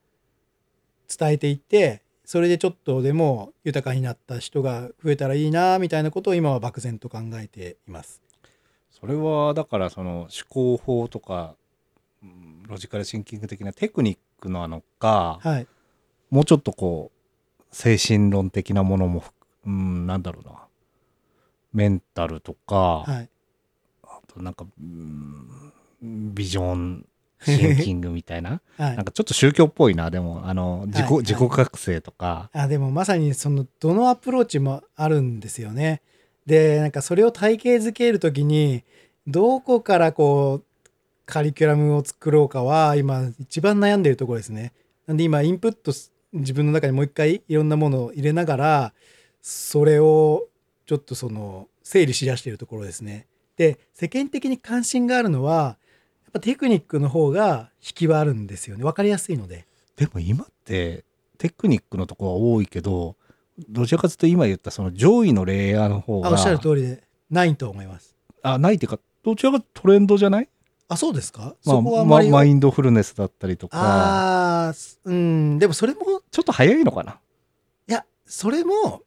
伝えていってそれでちょっとでも豊かになった人が増えたらいいなみたいなことを今は漠然と考えています。それはだからその思考法とかうんロジカルシンキング的なテクニックなのか、はい、もうちょっとこう精神論的なものもふうんなんだろうな。メンタルとか、はい、あとなんかうんビジョンシンキングみたいな *laughs* はいなんかちょっと宗教っぽいなでもあの自己,、はい自己覚醒とか、あでもまさにそのどのアプローチもあるんですよね。でなんかそれを体系づけるときにどこからこうカリキュラムを作ろうかは今一番悩んでるところですね。なんで今インプットす自分の中にもう一回いろんなものを入れながらそれをちょっとその整理しだしているところですね。で世間的に関心があるのはやっぱテクニックの方が引きはあるんですよね。分かりやすいので。でも今ってテクニックのとこは多いけどどちらかというと今言ったその上位のレイヤーの方があおっしゃる通りでないと思います。あないっていうかどちらかというとトレンドじゃない、あそうですか、まあそこはあまり、まマインドフルネスだったりとか。あうん。でもそれもちょっと早いのかな？いやそれも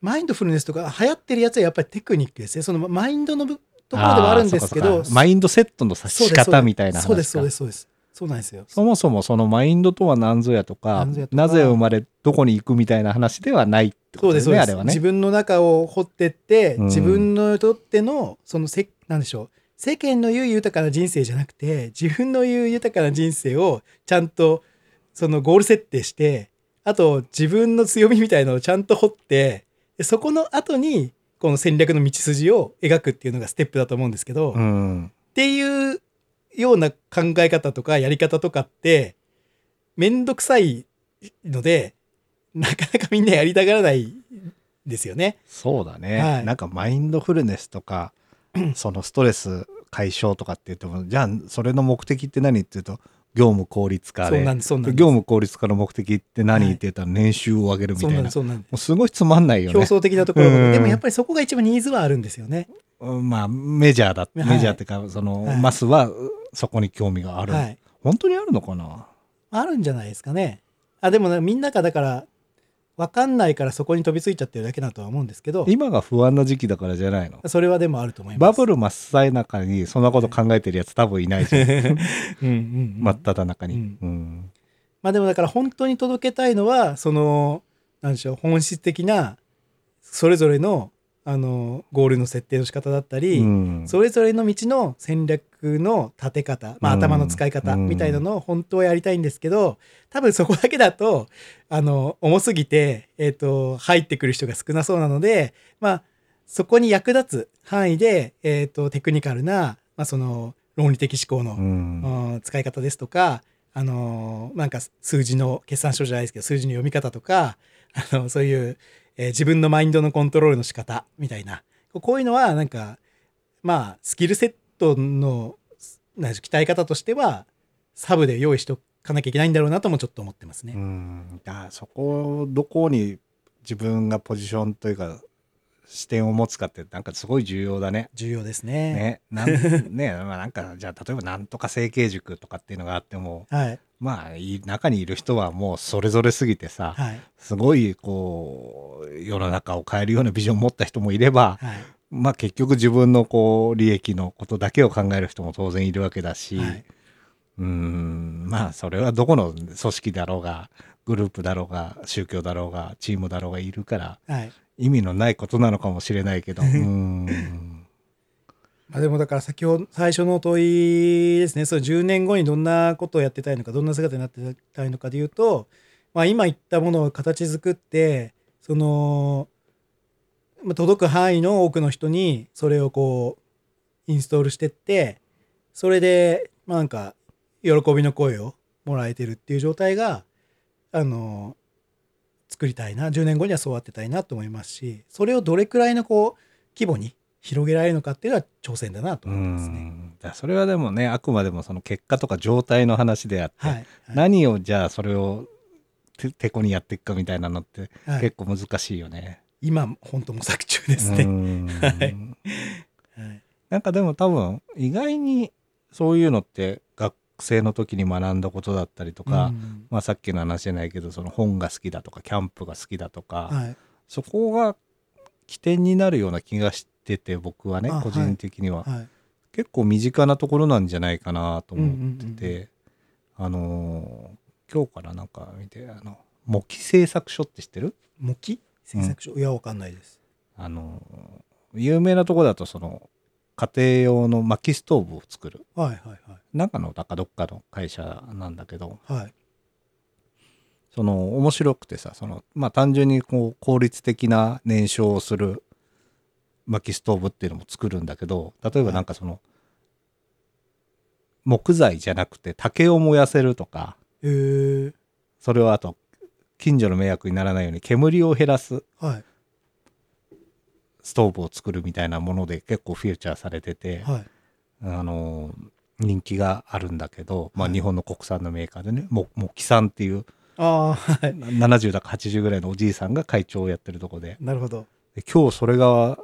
マインドフルネスとか流行ってるやつはやっぱりテクニックですね。そのマインドのぶところではあるんですけどマインドセットのさ仕そうです方みたいなそうですそうですそうです。そうなんですよ。そもそもそのマインドとは何ぞやとか何ぞやとか。なぜ生まれどこに行くみたいな話ではないってことですねあれはね。自分の中を掘ってって、うん。自分のとってのそのせなんでしょう。世間の言う豊かな人生じゃなくて自分の言う豊かな人生をちゃんとそのゴール設定してあと自分の強みみたいのをちゃんと掘ってでそこの後にこの戦略の道筋を描くっていうのがステップだと思うんですけど、っうんていうような考え方とかやり方とかってめんどくさいのでなかなかみんなやりたがらないですよね。そうだね、はいなんかマインドフルネスとか *clears throat* そのストレス解消とかって言ってもじゃあそれの目的って何って言うと業務効率化で業務効率化の目的って何、はいって言ったら年収を上げるみたいなそうすごいつまんないよす。競ね。争的なところうんでもやっぱりそこが一番ニーズはあるんですよね。うんまあメジャーだ、はいメジャーっていうかその、はいマスはそこに興味がある、はい。本当にあるのかな？あるんじゃないですかね。あでもねみんながだから分かんないからそこに飛びついちゃってるだけだとは思うんですけど今が不安な時期だからじゃないの？それはでもあると思います。バブル真っ最中にそんなこと考えてるやつ多分いないじゃん。*laughs* うんうんうん。真っ只中に、うん。うん。まあでもだから本当に届けたいのはそのなんでしょう本質的なそれぞれのあのゴールの設定の仕方だったり、うん。それぞれの道の戦略の立て方、まあ、うん。頭の使い方うん。みたいなのを本当はやりたいんですけど多分そこだけだとあの重すぎて、えー、と入ってくる人が少なそうなので、まあ、そこに役立つ範囲で、えー、とテクニカルな、まあ、その論理的思考の、うん。うん使い方ですとか、あのーなんか数字の決算書じゃないですけど数字の読み方とかあのそういう、えー自分のマインドのコントロールの仕方みたいなこういうのはなんかまあスキルセットの鍛え方としてはサブで用意しておかなきゃいけないんだろうなともちょっと思ってますね。うんそこをどこに自分がポジションというか視点を持つかってなんかすごい重要だね。重要ですね。ねなん *laughs* ねまあなんかじゃあ例えばなんとか整形塾とかっていうのがあってもはいまあい中にいる人はもうそれぞれすぎてさ、はいすごいこう世の中を変えるようなビジョンを持った人もいれば、はいまあ結局自分のこう利益のことだけを考える人も当然いるわけだし、はい。うーんまあそれはどこの組織だろうがグループだろうが宗教だろうがチームだろうがいるからはい意味のないことなのかもしれないけど。*laughs* まあ、でもだから先ほど最初の問いですね。その10年後にどんなことをやってたいのかどんな姿になってたいのかでいうと、まあ、今言ったものを形作ってその、まあ、届く範囲の多くの人にそれをこうインストールしてってそれでまあなんか喜びの声をもらえてるっていう状態があの作りたいな10年後にはそうあってたいなと思いますしそれをどれくらいのこう規模に広げられるのかっていうのは挑戦だなとう思いますね。それはでもねあくまでもその結果とか状態の話であって、はい、はい何をじゃあそれをててこにやっていくかみたいなのってはい結構難しいよね。今本当模索中ですうね。ん *laughs* はいはいなんかでも多分意外にそういうのって学学生の時に学んだことだったりとか、うん。まあ、さっきの話じゃないけどその本が好きだとかキャンプが好きだとか、はい。そこが起点になるような気がしてて僕はねあ個人的には、はい。結構身近なところなんじゃないかなと思ってて、うんうんあのー今日からなんか見てあの模擬製作所って知ってる？模擬製作所、いやわかんないです。あのー有名なところだとその家庭用の薪ストーブを作る。はいはい中のだかどっかの会社なんだけど。はい。はいその面白くてさそのまあ単純にこう効率的な燃焼をする薪ストーブっていうのも作るんだけど例えばなんかその、木材じゃなくて竹を燃やせるとかえー、それをあと近所の迷惑にならないように煙を減らす。はいストーブを作るみたいなもので結構フィーチャーされてて、はい。あの人気があるんだけど、まあ、はい。日本の国産のメーカーでねもも木さんっていうああはい。70だか80ぐらいのおじいさんが会長をやってるとこで。なるほど。で今日それが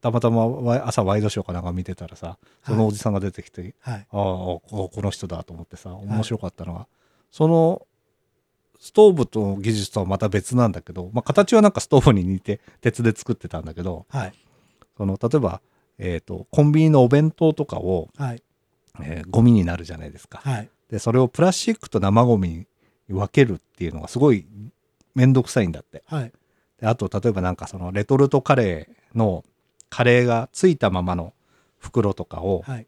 たまたま朝ワイドショーかなんか見てたらさそのおじさんが出てきて、はい。ああここの人だと思ってさ面白かったのが、そのストーブと技術とはまた別なんだけど、まあ、形はなんかストーブに似て鉄で作ってたんだけどはい。その例えば、えー、とコンビニのお弁当とかを、はい。えーゴミになるじゃないですか。はい。でそれをプラスチックと生ゴミに分けるっていうのがすごい面倒くさいんだって。はい。であと例えばなんかそのレトルトカレーのカレーがついたままの袋とかをはい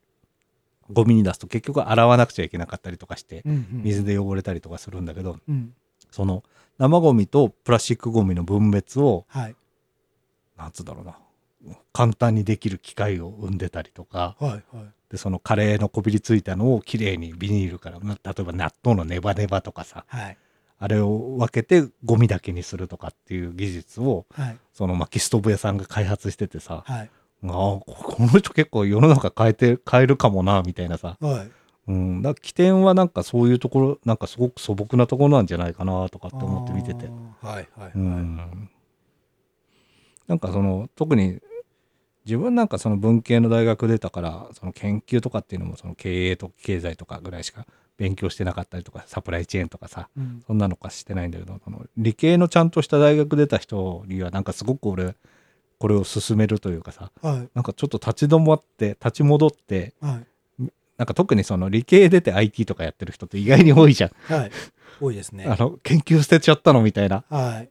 ゴミに出すと結局洗わなくちゃいけなかったりとかしてうんうん水で汚れたりとかするんだけどうん。その生ゴミとプラスチックゴミの分別をはい。なんつうんだろうな。簡単にできる機械を生んでたりとかはいはい。でそのカレーのこびりついたのをきれいにビニールからま例えば納豆のネバネバとかさはい。あれを分けてゴミだけにするとかっていう技術をはい。その薪ストーブ屋さんが開発しててさはいああここの人結構世の中変えて変えるかもなみたいなさ、はい。うん、だ起点はなんかそういうところなんかすごく素朴なところなんじゃないかなとかって思って見てて、はいはいはい、うん、なんかその特に自分なんかその文系の大学出たからその研究とかっていうのもその経営と経済とかぐらいしか勉強してなかったりとかサプライチェーンとかさうん。そんなのかしてないんだけどその理系のちゃんとした大学出た人にはなんかすごく俺これを進めるというかさはい。なんかちょっと立ち止まって立ち戻ってはい。なんか特にその理系出て IT とかやってる人って意外に多いじゃん、はい。多いですね。*laughs* あの研究捨てちゃったのみたいな。はい。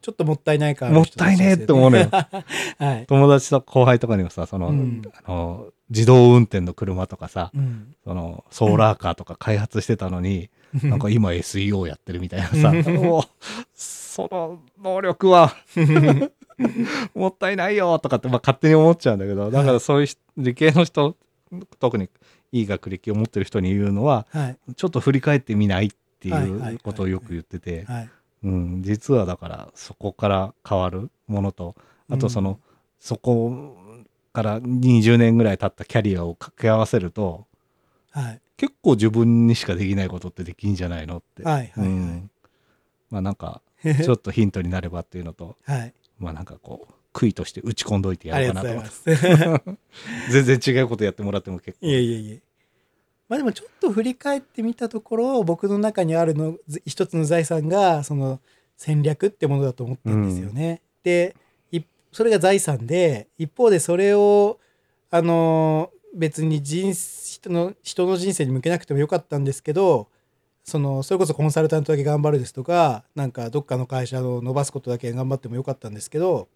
ちょっともったいないからもったいねえって思うのよ。*laughs* はい。友達と後輩とかにもさその,、うん。あの自動運転の車とかさ、うん。そのソーラーカーとか開発してたのに、なんか今 SEO やってるみたいなさその能力は *laughs* *laughs* もったいないよとかって、まあ、勝手に思っちゃうんだけどだからそういう人理系の人特にいい学歴を持ってる人に言うのははい。ちょっと振り返ってみないってはいうことをよく言ってて、はい。うん、実はだからそこから変わるものとあとその、うん。そこから20年ぐらい経ったキャリアを掛け合わせるとはい。結構自分にしかできないことってできんじゃないのって、はいはいはい。うん。まあなんか *laughs* ちょっとヒントになればっていうのとはいまあなんかこう悔いとして打ち込んどいてやありろうかなと思 *laughs* 全然違うことやってもらっても結構。いえいえいえ。まあでもちょっと振り返ってみたところ僕の中にあるのず一つの財産がその戦略ってものだと思ってるんですよね。でいそれが財産で一方でそれをあの別に人人の人の人生に向けなくてもよかったんですけどそのそれこそコンサルタントだけ頑張るですとかなんかどっかの会社を伸ばすことだけ頑張ってもよかったんですけど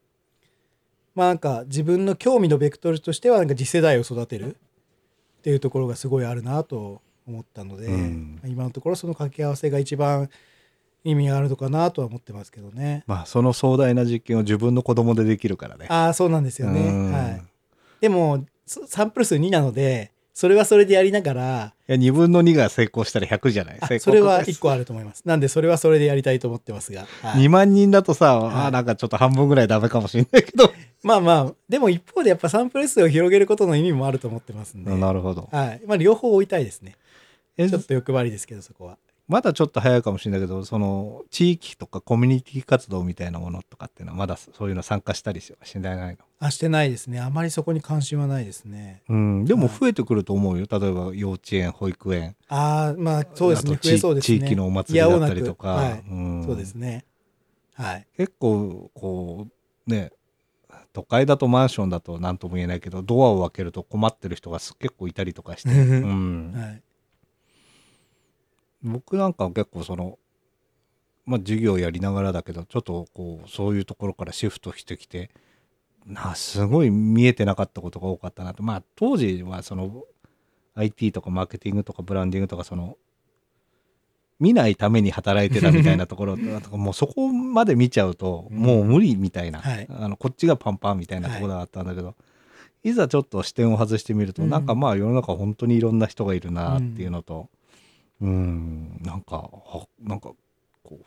まあなんか自分の興味のベクトルとしてはなんか次世代を育てるっていうところがすごいあるなと思ったので、うん今のところその掛け合わせが一番意味があるのかなとは思ってますけどね。まあその壮大な実験を自分の子供でできるからねああそうなんですよね。うんはい、でもそサンプル数2なのでそれはそれでやりながらいや2分の2が成功したら100じゃない？あ成功それは1個あると思います。なんでそれはそれでやりたいと思ってますが、はい2万人だとさ、はい。あーなんかちょっと半分ぐらいダメかもしれないけど、*laughs* まあまあでも一方でやっぱサンプル数を広げることの意味もあると思ってますんで、なるほど。はい。まあ、両方追いたいですね。えちょっと欲張りですけどそこは。まだちょっと早いかもしれないけどその地域とかコミュニティ活動みたいなものとかっていうのはまだそういうの参加したりししないの？あしてないですね。あまりそこに関心はないですね。うん、でも増えてくると思うよ。例えば幼稚園保育園。ああまあそうですね。増えそうですね。地域のお祭りだったりとか、はい。うん。そうですね。はい。結構こうね都会だとマンションだと何とも言えないけどドアを開けると困ってる人がす結構いたりとかして、*laughs* うん。はい僕なんかは結構そのまあ授業やりながらだけどちょっとこうそういうところからシフトしてきてなすごい見えてなかったことが多かったなと。まあ当時はその IT とかマーケティングとかブランディングとかその見ないために働いてたみたいな *laughs* ところだともうそこまで見ちゃうともう無理みたいな、はい。あのこっちがパンパンみたいなところがあったんだけど、い、ざちょっと視点を外してみると、うん。なんかまあ世の中本当にいろんな人がいるなっていうのとうん。なんかはなんかこ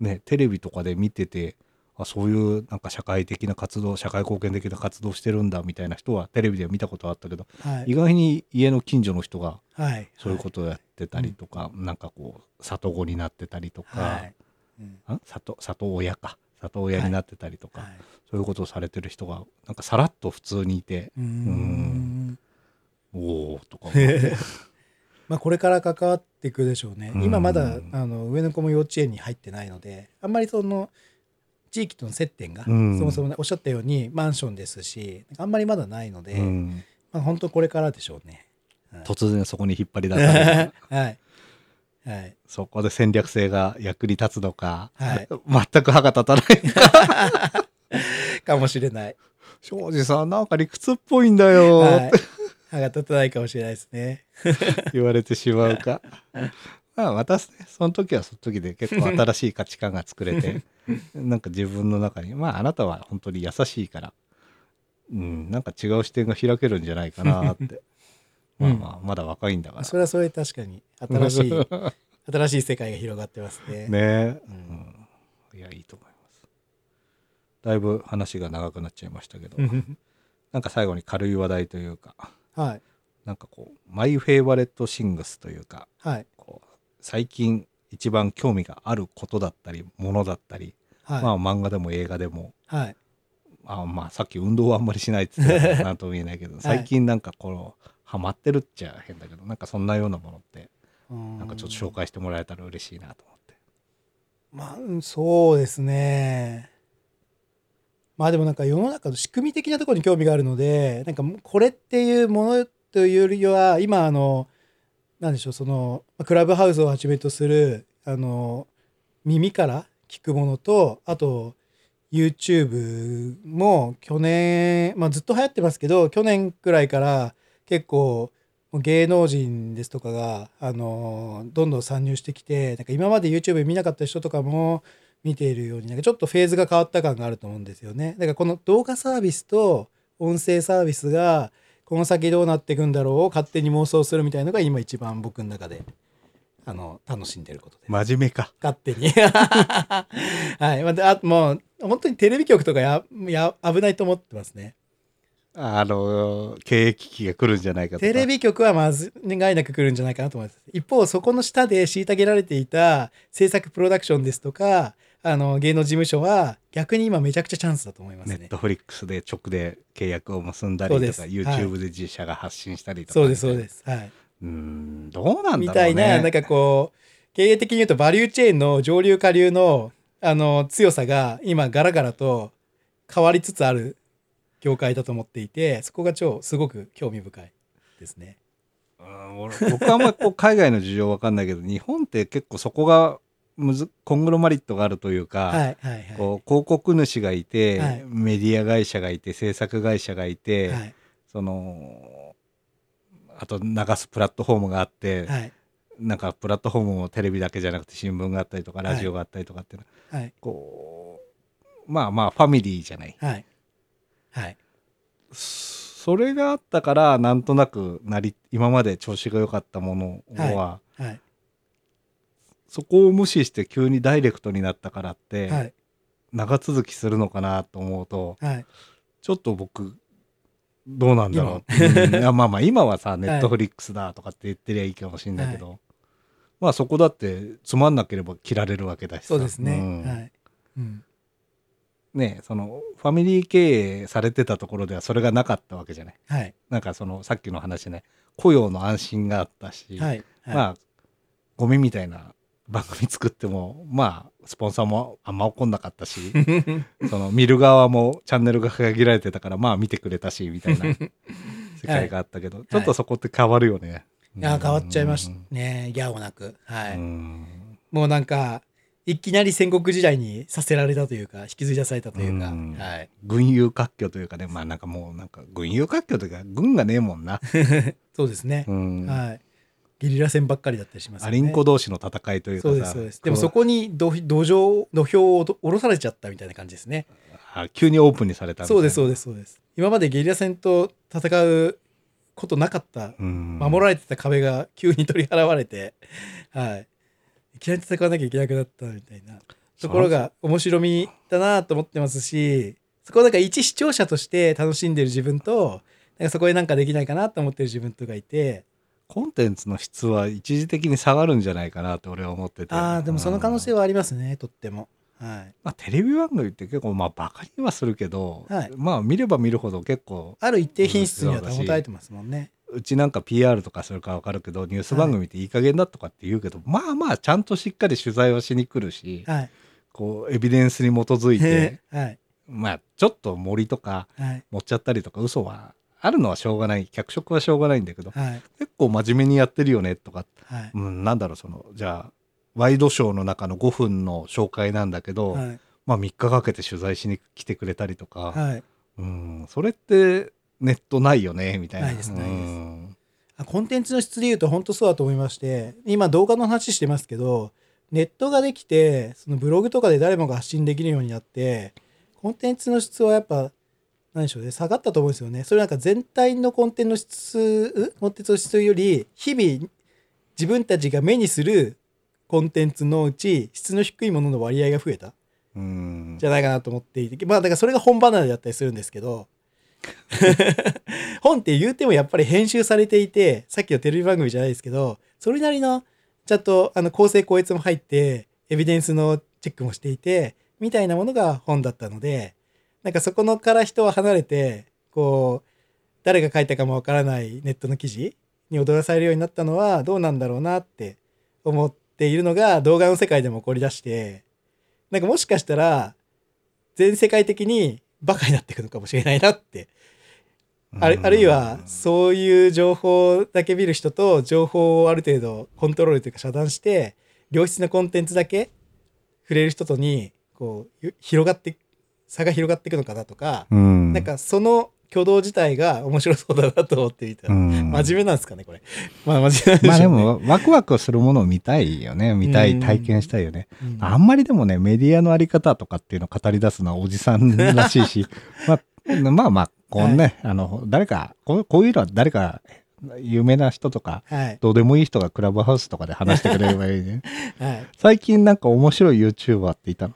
うねテレビとかで見ててあそういうなんか社会的な活動社会貢献的な活動してるんだみたいな人はテレビでは見たことあったけどはい。意外に家の近所の人がはい。そういうことをやってたりとか、なんかこう里子になってたりとか、はい。うん。ん里里親か。里親になってたりとか、はい。そういうことをされてる人がなんかさらっと普通にいてうーん。おおとか思って *laughs* まあこれから関わっていくでしょうね。うん。今まだあの上の子も幼稚園に入ってないのであんまりその地域との接点がそうん。もそもねおっしゃったようにマンションですしあんまりまだないのでうん。まあ本当これからでしょうね。はい。突然そこに引っ張り出される *laughs* はい。はい。そこで戦略性が役に立つのか、はい。全く歯が立たない。*laughs* かもしれない。庄司さんなんか理屈っぽいんだよ、はい歯が立たないかもしれないですね。*laughs* 言われてしまうか。*laughs* まあ私ねその時はその時で結構新しい価値観が作れて *laughs* なんか自分の中にまああなたは本当に優しいからうんなんか違う視点が開けるんじゃないかなって。まあまあまだ若いんだから、それはそれで確かに新しい新しい世界が広がってますね。ね。うん。いやいいと思います。だいぶ話が長くなっちゃいましたけど。なんか最後に軽い話題というかはい。なんかこうマイフェイバレットシングスというかはい。こう最近一番興味があることだったりものだったり、はい。まあ漫画でも映画でもはい。あまあさっき運動はあんまりしないって言ってたなんとも言えないけど最近なんかこのハマってるっちゃ変だけどなんかそんなようなものってななんかちょっと紹介してもらえたら嬉しいなと思って。まあうんそうですねまあでもなんか世の中の仕組み的なところに興味があるのでなんかこれっていうものというよりは今あのなんでしょうそのクラブハウスをはじめとするあの耳から聞くものとあと YouTube も去年、まあ、ずっと流行ってますけど去年くらいから結構芸能人ですとかが、あのどんどん参入してきてなんか今まで YouTube 見なかった人とかも見ているようになんかちょっとフェーズが変わった感があると思うんですよね。だからこの動画サービスと音声サービスがこの先どうなっていくんだろうを勝手に妄想するみたいのが今一番僕の中であの楽しんでることです。真面目か。勝手に。*laughs* はい。まあ、あもう本当にテレビ局とかやや危ないと思ってますね。あの経営危機が来るんじゃないかとかテレビ局はまず願いなく来るんじゃないかなと思います。一方、そこの下で虐げられていた制作プロダクションですとか、あの芸能事務所は逆に今めちゃくちゃチャンスだと思いますねネット。フリックスで直で契約を結んだりとか YouTube で自社が発信したりとか、そうです、そうです。はい。うーんどうなんだろうねみたいな、なんかこう、経営的に言うとバリューチェーンの上流下流のあの強さが今ガラガラと変わりつつある業界だと思っていて、そこが超すごく興味深いですね。うん俺僕はあんまこう海外の事情わかんないけど日本って結構そこがむずコングロマリットがあるというか、はいはいはい。こう広告主がいて、はい。メディア会社がいて制作会社がいて、はい。そのあと流すプラットフォームがあって、はい。なんかプラットフォームもテレビだけじゃなくて新聞があったりとかラジオがあったりとかっていうの。ははい。こうまあまあファミリーじゃない。はい。はい。それがあったからなんとなくなり今まで調子が良かったものは、はいそこを無視して急にダイレクトになったからって、はい。長続きするのかなと思うとはい。ちょっと僕どうなんだろう、うまあまあ *laughs* 今はさネットフリックスだとかって言ってりゃいいかもしれないけど、まあそこだってつまんなければ切られるわけだしさ。そうですね、ん。はい、うん、ねそのファミリー経営されてたところではそれがなかったわけじゃない。はい。なんかそのさっきの話ね。雇用の安心があったし、はい。はい。まあゴミみたいな番組作ってもまあスポンサーもあんま怒んなかったし *laughs* その見る側もチャンネルが限られてたからまあ見てくれたしみたいな世界があったけど、ちょっとそこって変わるよね。いや変わっちゃいましたうんね。ギャオなく。はい、うん。もうなんかいきなり戦国時代にさせられたというか引きずり出されたというか、うん。はい。軍友割拠というかね。まあなんかもうなんか軍友割拠というか軍がねえもんな、*laughs* そうですね。う、ん。はいゲリラ戦ばっかりだったりしますよね。アリンコ同士の戦いというかさそうですそうです。でもそこに土土壌土俵を下ろされちゃったみたいな感じですね。あ急にオープンにされたそうですそうですそうです。今までゲリラ戦と戦うことなかったうん。守られてた壁が急に取り払われて、はい。いきなり戦わなきゃいけなくなったみたいな。ところが面白みだなと思ってますしそこをなんか一視聴者として楽しんでる自分となんかそこでなんかできないかなと思ってる自分とかいてコンテンツの質は一時的に下がるんじゃないかなって俺は思ってて。ああでもその可能性は、はありますねとっても。はい。まあ、テレビ番組って結構まあバカにはするけど、はい。まあ見れば見るほど結構ある一定品質には保たれてますもんね。うちなんか PR とかするか分かるけどニュース番組っていい加減だとかって言うけど、まあまあちゃんとしっかり取材はしに来るし、はい。こうエビデンスに基づいて *laughs* はい。まあちょっと森とかはい。持っちゃったりとか嘘はあるのはしょうがない。脚色はしょうがないんだけどはい。結構真面目にやってるよねとか、はい。うん、なんだろうそのじゃあワイドショーの中の5分の紹介なんだけど、はい。まあ3日かけて取材しに来てくれたりとか、はい。うん、それってネットないよねみたいな。ないですないです。うん。あコンテンツの質で言うと本当そうだと思いまして今動画の話してますけどネットができてそのブログとかで誰もが発信できるようになってコンテンツの質はやっぱ何でしょうね下がったと思うんですよね。それなんか全体のコンテンツの質んコンテンツの質より日々自分たちが目にするコンテンツのうち質の低いものの割合が増えた。うん。じゃないかなと思っていて。まあだからそれが本離れだったりするんですけど。*laughs* 本って言うてもやっぱり編集されていてさっきのテレビ番組じゃないですけどそれなりのちゃんとあの構成校閲も入ってエビデンスのチェックもしていてみたいなものが本だったのでなんかそこのから人は離れてこう誰が書いたかもわからないネットの記事に踊らされるようになったのはどうなんだろうなって思っているのが動画の世界でも起こり出してなんかもしかしたら全世界的にバカになっていくのかもしれないなって。あるあるいはそういう情報だけ見る人と情報をある程度コントロールというか遮断して良質なコンテンツだけ触れる人とにこうゆ広がって差が広がっていくのかなとか、うん。なんかその挙動自体が面白そうだなと思ってみたら、うん。真面目なんですかねこれ。まあ真面目まあでなんでしょうね、もワクワクするものを見たいよね見たうん。い体験したいよね。うん。あんまりでもねメディアのあり方とかっていうのを語り出すのはおじさんらしいし *laughs* まあまあまあこうね、あの誰かこうこういうのは誰か有名な人とかはい。どうでもいい人がクラブハウスとかで話してくれればいいね。*laughs* はい。最近なんか面白い YouTuber っていたの？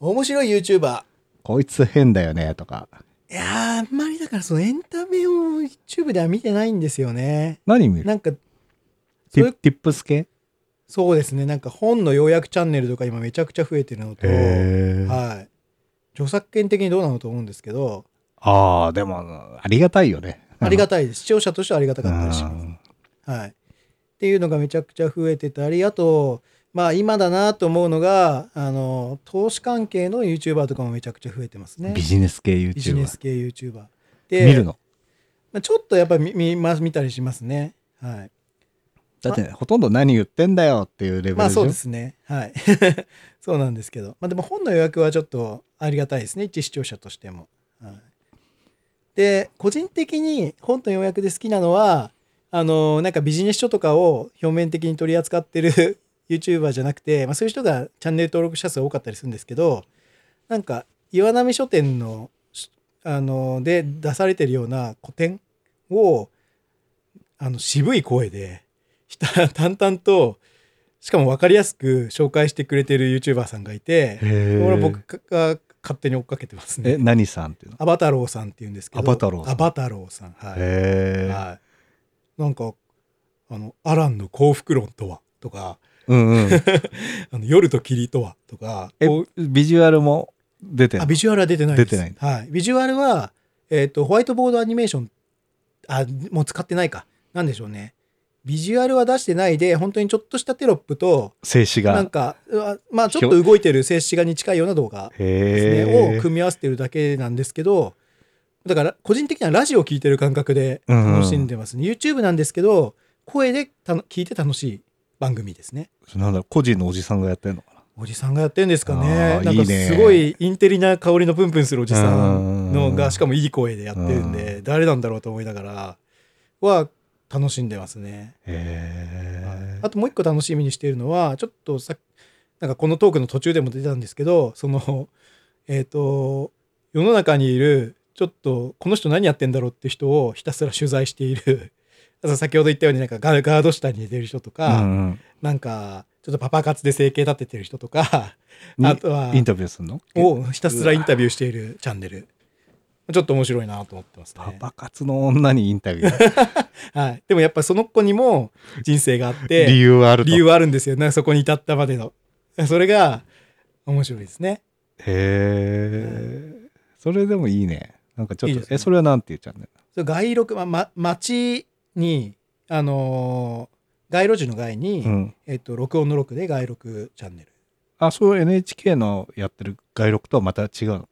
面白い YouTuber こいつ変だよねとか。いやーあんまりだからそのエンタメを YouTube では見てないんですよね。何見る？なんかティティップス系？そうですね。なんか本の要約チャンネルとか今めちゃくちゃ増えてるのとはい。著作権的にどうなのと思うんですけどああでもありがたいよね。ありがたたいです。視聴者としてはありがたかったりします。はい。っていうのがめちゃくちゃ増えてたり、あと、まあ今だなと思うのが、あの、投資関係の YouTuber とかもめちゃくちゃ増えてますね。ビジネス系ビジネ YouTuber ス系 YouTuber。で、見るの？まあちょっとやっぱ見見ます見たりしますね。はい。だってほとんど何言ってんだよっていうレベルでまあそうですね。はい。*laughs* そうなんですけど。まあでも本の予約はちょっとありがたいですね。一視聴者としても。はい、で、個人的に本の予約で好きなのは、あの、なんかビジネス書とかを表面的に取り扱ってる YouTuber じゃなくて、まあそういう人がチャンネル登録者数多かったりするんですけど、なんか岩波書店の、しあの、で出されてるような古典を、あの、渋い声で、ひた淡々と、しかも分かりやすく紹介してくれてる YouTuber さんがいて、へこれは僕が勝手に追っかけてますね。え何さんっていうの？アバ太郎さんっていうんですけど。アバ太郎さんアバ太郎さん。はい。はい。なんか、あの、アランの幸福論とは？とか、うんうん。*laughs* あの夜と霧とはとかビジュアルも出てるあビジュアルは出てないです。出てない。はい、ビジュアルは、えっとホワイトボードアニメーションあもう使ってないか。なんでしょうね。ビジュアルは出してないで本当にちょっとしたテロップと静止画。なんかまあちょっと動いてる静止画に近いような動画ですね。を組み合わせてるだけなんですけどだから個人的にはラジオを聞いてる感覚で楽しんでますね、YouTube なんですけど声でたの聞いて楽しい番組ですね。なんだ個人のおじさんがやってんのかな？おじさんがやってるんですかね。なんかすごいインテリな香りのプンプンするおじさんのうん。がしかもいい声でやってるんで誰なんだろうと思いながらは楽しんでますね。あともう一個楽しみにしているのはちょっとさなんかこのトークの途中でも出たんですけどその *laughs* えっ、と世の中にいるちょっとこの人何やってんだろうって人をひたすら取材している先ほど言ったようになんかガガード下に寝てる人とうか、んなんかちょっとパパ活で生計立ててる人とかうん。あとはインタビューするの？をひたすらインタビューしているチャンネルちょっと面白いなと思ってますね。パパ活の女にインタビュー？*laughs* はい、でもやっぱその子にも人生があって理由はあると。理由はあるんですよねそこに至ったまでのそれが面白いですねへえ。それでもいいね。なんかちょっと、いねえ、それはなんて言っちゃうんだよ。それ街録、まま、町にあのー街路樹の街に、うん。えっと録音の録で街録チャンネルあ、そう NHK のやってる外録とはまた違うの？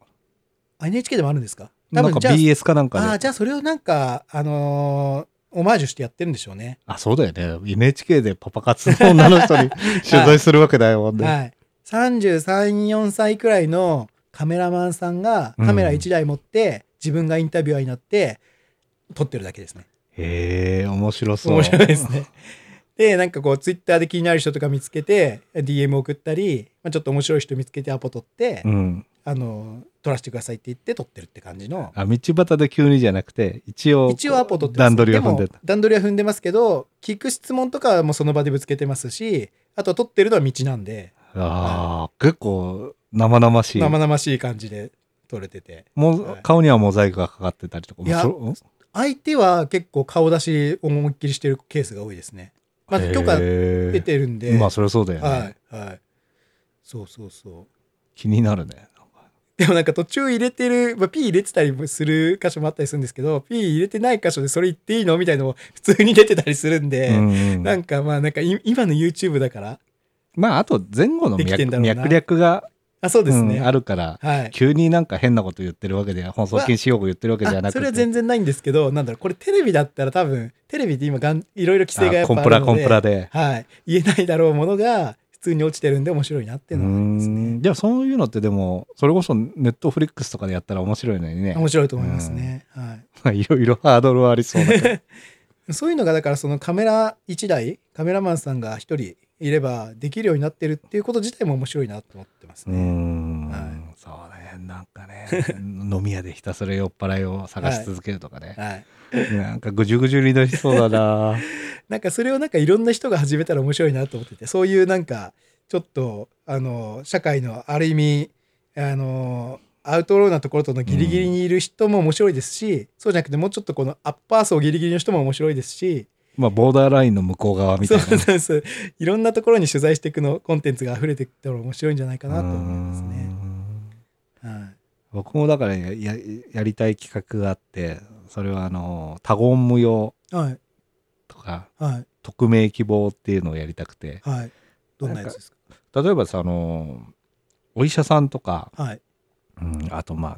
あ NHK でもあるんですか？多なんか分じゃあ BS かなんかで。あーじゃあそれをなんかあのーオマージュしてやってるんでしょうねあ、そうだよね。NHK でパパ活の女の人に *laughs* 取材するわけだよ、ほんで。はい、334歳くらいのカメラマンさんがカメラ1台持って、自分がインタビュアーになって撮ってるだけですねへえ、面白そう。面白いですね *laughs* でなんかこうツイッターで気になる人とか見つけて DM 送ったり、まあ、ちょっと面白い人見つけてアポ取って、うん。あの撮らせてくださいって言って撮ってるって感じのあ、道端で急にじゃなくて、一応、一応アポ取って段取りを踏んでたも。段取りは踏んでますけど聞く質問とかはもうその場でぶつけてますしあとは撮ってるのは道なんでああ、結構生々しい。生々しい感じで撮れててもはい顔にはモザイクがかかってたりとか。いやそ相手は結構顔出し思いっきりしてるケースが多いですね。まあ、許可出出てるんで。まあ、そりゃそうだよね。はいはい。そうそうそう。気になるね。でもなんか途中入れてる、まあ、P 入れてたりもする箇所もあったりするんですけど P 入れてない箇所でそれ言っていいのみたいなのも普通に出てたりするんで、うんうんなんかまあなんかい今の YouTube だからまあ、あと前後の脈略が、あそうですね、うんあるから、はい急になんか変なこと言ってるわけで、放送禁止用語言ってるわけじゃなくて。あそれは全然ないんですけどなんだろうこれテレビだったら多分テレビって今がんいろいろ規制がやっぱあコンプラコンプラで。はい、言えないだろうものが普通に落ちてるんで面白いなってういうのはありますねん。でもそういうのってでも、それこそネットフリックスとかでやったら面白いのにね。面白いと思いますね、はいまあ *laughs* いろいろハードルはありそうだけど。*laughs* そういうのがだからそのカメラ1台カメラマンさんが1人いればできるようになってるっていうこと自体も面白いなと思ってますね。ん、はいそうね。なんかね、*laughs* 飲み屋でひたすら酔っ払いを探し続けるとかね。はい、なんかぐじゅぐじゅになりそうだな。*laughs* なんかそれをなんかいろんな人が始めたら面白いなと思っててそういうなんかちょっとあの社会のある意味あのアウトローなところとのギリギリにいる人も面白いですし、そうじゃなくてもうちょっとこのアッパー層ギリギリの人も面白いですしまあ、ボーダーラインの向こう側みたそいうな。そうそういろんなところに取材していくのコンテンツが溢れてきたら面白いんじゃないかなと思いますね。はい僕もだからやややりたい企画があって、それはあの、多言無用はいとか、はい匿名希望っていうのをやりたくて、はい。どんなやつですか例えばさ、あの、お医者さんとか、はいうん、あとまあ、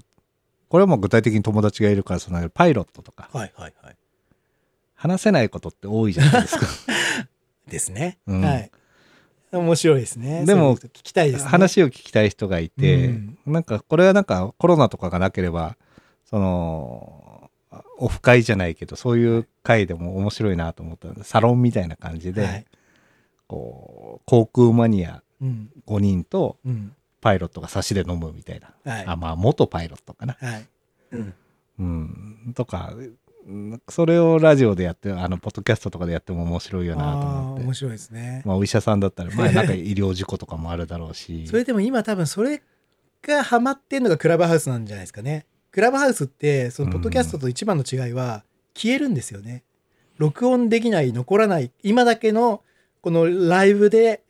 これはもう具体的に友達がいるから、そのパイロットとか、はいはいはい。話せないことって多いじゃないですか。*laughs* ですね。うんはい。面白いですね。でも聞きたいですね。話を聞きたい人がいて、うんなんかこれはなんかコロナとかがなければそのオフ会じゃないけどそういう会でも面白いなと思ったサロンみたいな感じで、はい。こう航空マニアうん。5人とうん。パイロットが差しで飲むみたいな、はい。あまあ元パイロットかな、はい。うん。うん、とかうんそれをラジオでやってあのポッドキャストとかでやっても面白いよなと思って面白いですね。まあ、お医者さんだったら、まあ、*laughs* なんか医療事故とかもあるだろうしそれでも今多分それがハマってんのがクラブハウスなんじゃないですかね。クラブハウスってそのポッドキャストと一番の違いは消えるんですよね。録音できない残らない今だけのこのライブで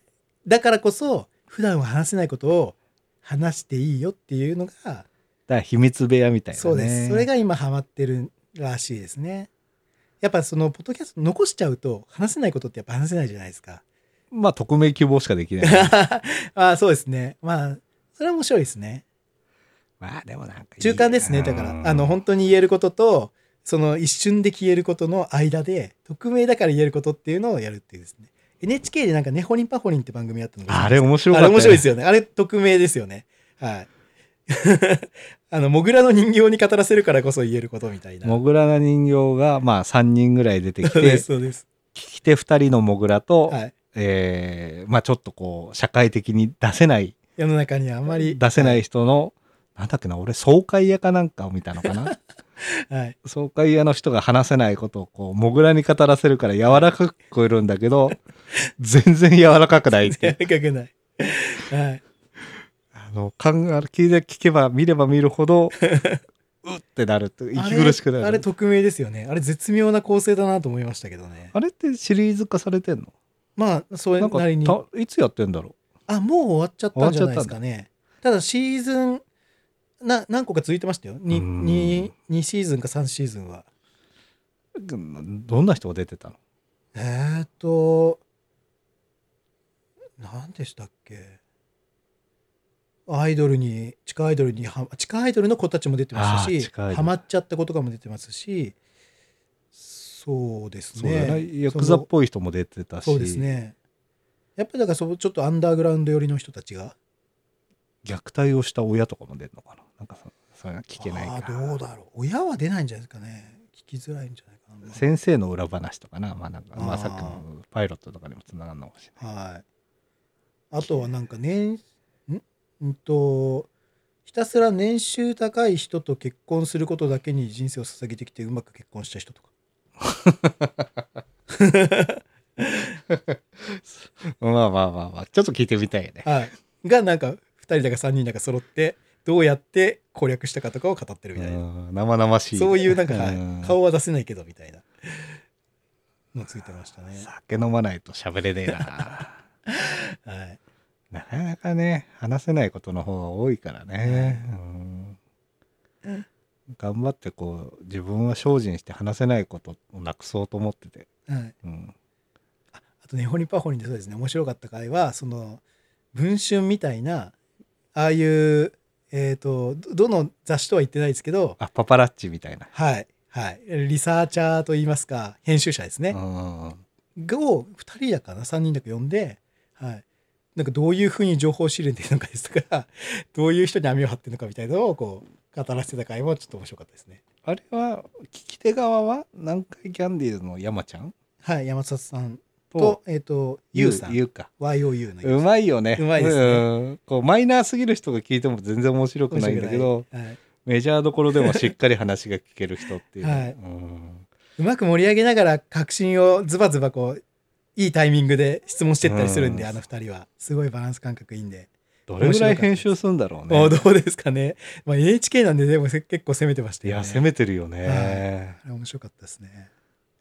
だからこそ普段は話せないことを話していいよっていうのがだから秘密部屋みたいなね。そうですそれが今ハマってるらしいですね。やっぱそのポッドキャスト残しちゃうと話せないことってやっぱ話せないじゃないですか。まあ、匿名希望しかできない。*laughs* ああそうですね。まあそれは面白いですね。まあ、でもなんかいい。中間ですね。だからうんあの本当に言えることとその一瞬で消えることの間で匿名だから言えることっていうのをやるっていうですね。NHK でなんかねほりんぱほりんって番組あったのがあれ面白かった、あれ面白いですよね。あれ匿名ですよね。はい *laughs* あのモグラの人形に語らせるからこそ言えることみたいな。モグラの人形が、まあ、3人ぐらい出てき *laughs* そうでて、すそうです。聞き手2人のモグラと、はい。えーまあ、ちょっとこう、社会的に出せない、世の中にはあんまり出せない人の、なんだっけな、俺、総会屋かなんかを見たのかな？*laughs* はい。総会屋の人が話せないことを、こう、モグラに語らせるから柔らかく聞こえるんだけど、全然柔らかくないって。柔らかくない。はい。あの、考え、聞いて聞けば見れば見るほど、*laughs* うってなるって、息苦しくなる。あれ匿名ですよね。あれ絶妙な構成だなと思いましたけどね。あれってシリーズ化されてんの？まあそれなりに。たいつやってんだろあもう終わっちゃったんじゃないですかね。ただ。シーズンな何個か続いてましたよ。2, うん。2, 2シーズンか3シーズンは。うどんな人が出てたの？えーっと何でしたっけ？アイドルに地下アイドルには地下アイドルの子たちも出てましたしハマっちゃった子とかも出てますしそうですね。ねヤクザっぽい人も出てたし。そうですね。やっぱりだからそうちょっとアンダーグラウンド寄りの人たちが。虐待をした親とかも出るのかな。なんかそそういうの聞けないあかーどうだろう。親は出ないんじゃないですかね。聞きづらいんじゃないかな。先生の裏話とかな。まあなんかまあさっきのパイロットとかにもつながるのかもしれない。はい。あとはなんか年、んんと、ひたすら年収高い人と結婚することだけに人生を捧げてきてうまく結婚した人とか。まあまあまあまあちょっと聞いてみたいよねはい。がなんか2人だか3人だか揃って、どうやって攻略したかとかを語ってるみたいな。うん生々しいそういうなんか、はいうん顔は出せないけどみたいなのついてましたね。酒飲まないと喋れねえな *laughs* はい。なかなかね話せないことの方が多いからね、うん。頑張ってこう自分は精進して話せないことをなくそうと思ってて、はい。うん、あとねホニパホニでそうですね。面白かった回はその文春みたいなああいうえっ、とどどの雑誌とは言ってないですけどあパパラッチみたいな、はい。はい。リサーチャーといいますか編集者ですね、うん、を2人だかな？3人だか呼んで、はい、なんかどういうふうに情報を仕入れてるのかですとか *laughs* どういう人に網を張ってるのかみたいなのをこう語らせてた回もちょっと面白かったですね。あれは聞き手側は南海キャンディーズの山ちゃん？はい山里さんととえっ、とゆうさん。ゆうか。YOU のゆううまいよね。うまいですね。うん。こうマイナーすぎる人が聞いても全然面白くないんだけどはい。メジャーどころでもしっかり話が聞ける人っていう、*laughs* はい。うんうまく盛り上げながら確信をズバズバこういいタイミングで質問してったりするんで、うん。あの二人は。すごいバランス感覚いいんで、どれぐらい編集するんだろうね。おどうですかね、まあ、NHK なんででもせ結構攻めてましたよね。いや攻めてるよね、あれ面白かったですね。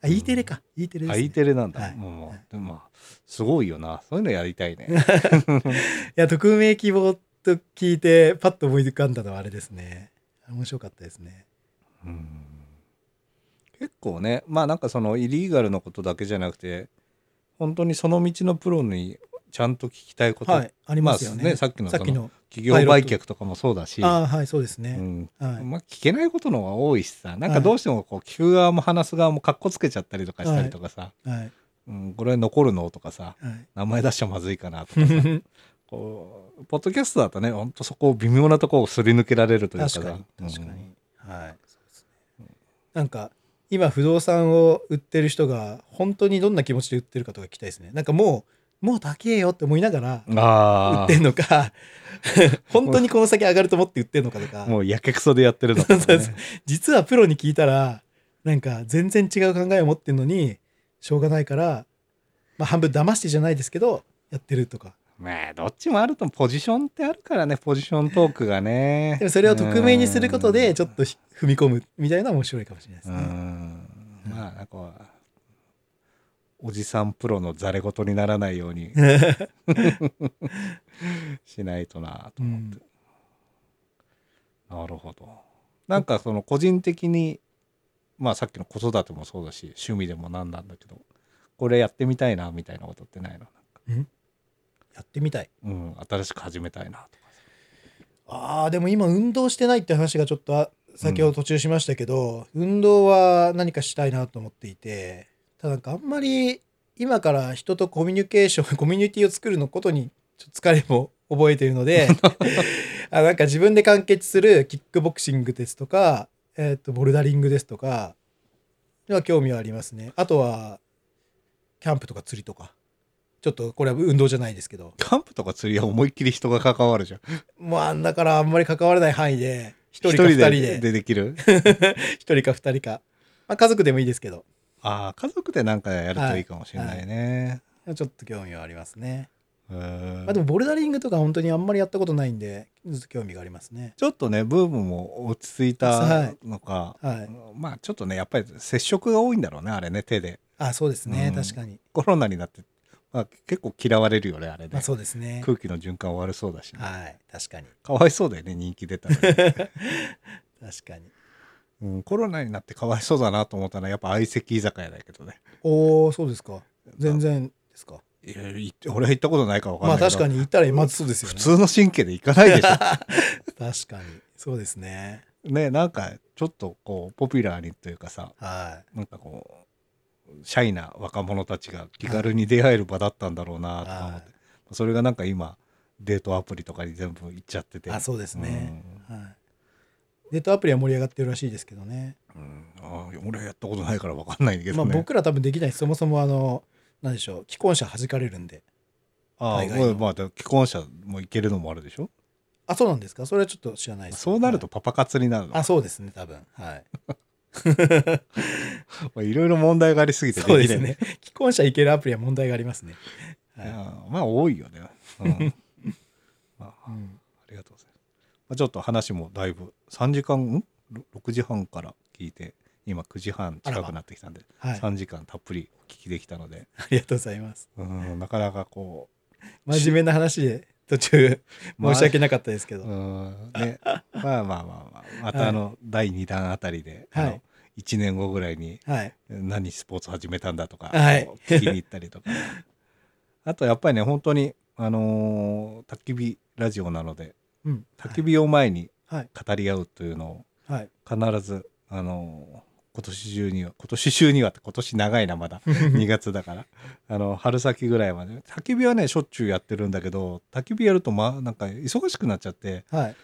あ E テレか。E テレです、あね、E テレなんだ、はい。もうはいでもまあすごいよな。そういうのやりたいね。*laughs* いや匿名希望と聞いてパッと思い浮かんだのはあれですね。面白かったですね。うん。結構ねまあなんかそのイリーガルのことだけじゃなくて本当にその道のプロにちゃんと聞きたいこと、はいありますよね,、まあねさっきのさっきの企業売却とかもそうだし、ああはいそうですね、うん。はい。まあ、聞けないことの方が多いしさ。なんかどうしてもこう聞く側も話す側もかっこつけちゃったりとかしたりとかさ、はいうん、これ残るのとかさ。はい。名前出しちゃまずいかなとかさ。*laughs* こうポッドキャストだとねほんとそこを微妙なところをすり抜けられるというかさ。確かに確かに、うん。はい。そうですね。なんか今不動産を売ってる人が本当にどんな気持ちで売ってるかとか聞きたいですね。なんかもうもう高えよって思いながら売あってんのか *laughs* 本当にこの先上がると思って売ってんのかとか。あもうやけくそでやってるのか、*laughs* ね、実はプロに聞いたらなんか全然違う考えを持ってるのにしょうがないから、まあ、半分騙してじゃないですけどやってるとかまあどっちもあるとポジションってあるからねポジショントークがね。でもそれを匿名にすることでちょっと踏み込むみたいな面白いかもしれないですうね。ん。まあなんかおじさんプロのざれ言にならないように *laughs* しないとなと思って、なるほど。なんかその個人的にまあさっきの子育てもそうだし趣味でもなんなんだけどこれやってみたいなみたいなことってないの？やってみたい。うん新しく始めたいなとか。あーでも今運動してないって話がちょっとあ先ほど途中しましたけど、運動は何かしたいなと思っていてただなんかあんまり今から人とコミュニケーション *laughs* コミュニティを作るのことにちょっと疲れも覚えているので *laughs* あなんか自分で完結するキックボクシングですとか、えー、とボルダリングですとかには興味はありますね。あとはキャンプとか釣りとかちょっとこれは運動じゃないですけど。キャンプとか釣りは思いっきり人が関わるじゃん。まあだからあんまり関わらない範囲で一一人か二人で。でできる一人か二人か、まあ、家族でもいいですけどああ家族でなんかやるといいかもしれないね、ちょっと興味はありますね、まあ、でもボルダリングとか本当にあんまりやったことないんでずっと興味がありますねちょっとねブームも落ち着いたのか、はいまあちょっとねやっぱり接触が多いんだろうねあれね手であそうですね、うん確かにコロナになって、まあ、結構嫌われるよねあれね、まあそうですね。空気の循環悪そうだしね、はい確かに。かわいそうだよね人気出たら、*laughs* 確かに。うん、コロナになってかわいそうだなと思ったのはやっぱ相席居酒屋だけどね。おおそうですか。全然ですか。いやい俺は行ったことないから分かんまないけど、あ確かに行ったらまずそうですよね。普通の神経で行かないでし *laughs* 確かに。そうですね。ょねなんかちょっとこうポピュラーにというかさはなんかこうシャイな若者たちが気軽に出会える場だったんだろうなとか思って、はいそれがなんか今デートアプリとかに全部行っちゃってて。いあそうですね、はい。デートアプリは盛り上がってるらしいですけどね。うん、うんあー俺はやったことないから分かんないけどまあね、僕ら多分できないしそもそもあの何でしょう既婚者弾かれるんで。ああまあ既婚者も行けるのもあるでしょ？あそうなんですか？それはちょっと知らないです。そうなるとパパ活になるのあそうですね多分。はい。ま *laughs* あ *laughs* いろいろ問題がありすぎてそうですね。既婚者いけるアプリは問題がありますね、はいいやまあ多いよね、うん。*laughs* まあ、うん。ありがとうございます。まあ、ちょっと話もだいぶ3時間ん？ろ ?6 時半から聞いて今9時半近くなってきたんで、はい、あ3時間たっぷりお聞きできたので、りがとうございます。うん、なかなかこ真面目な話で途中まあ申し訳なかったですけう、ど、うん。ね、まあまあまあまあ。またあの、第2弾あたりで、はい。1年後ぐらいにはい。何スポーツ始めたんだとか、はい。聞きに行ったりとか。*laughs* あとやっぱりね本当にあのー焚き火ラジオなのでうん。焚き火を前にはい。語り合うというのをはい。必ずあの今年中には今年中にはって今年長いなまだ。*laughs* 2月だから。あの春先ぐらいまで。焚き火はねしょっちゅうやってるんだけど焚き火やるとまあなんか忙しくなっちゃってはい。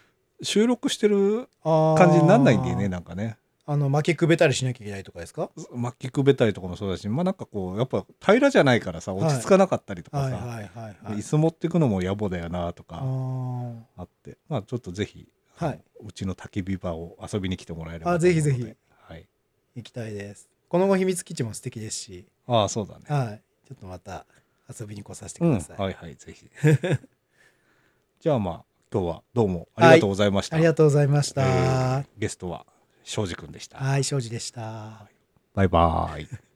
収録してる感じになんないんだよねなんかね。あの巻きくべたりしなきゃいけないとかですか？巻きくべたりとかもそうだしまあなんかこうやっぱ平らじゃないからさ落ち着かなかったりとかさ、はいはいはいはい。椅子持ってくのも野暮だよなとあかー。あって。まあちょっとぜひ、はい。うちの焚き火場を遊びに来てもらえればあぜひぜひ。はい、行きたいです。この後秘密基地も素敵ですし。ああそうだね。はい。ちょっとまた遊びに来させてうんください、はいはいぜひ。*laughs* じゃあまあ今日はどうもありがとうございました、ありがとうございました、えーゲストは庄司くんでした、はい庄司でした。バイバーイ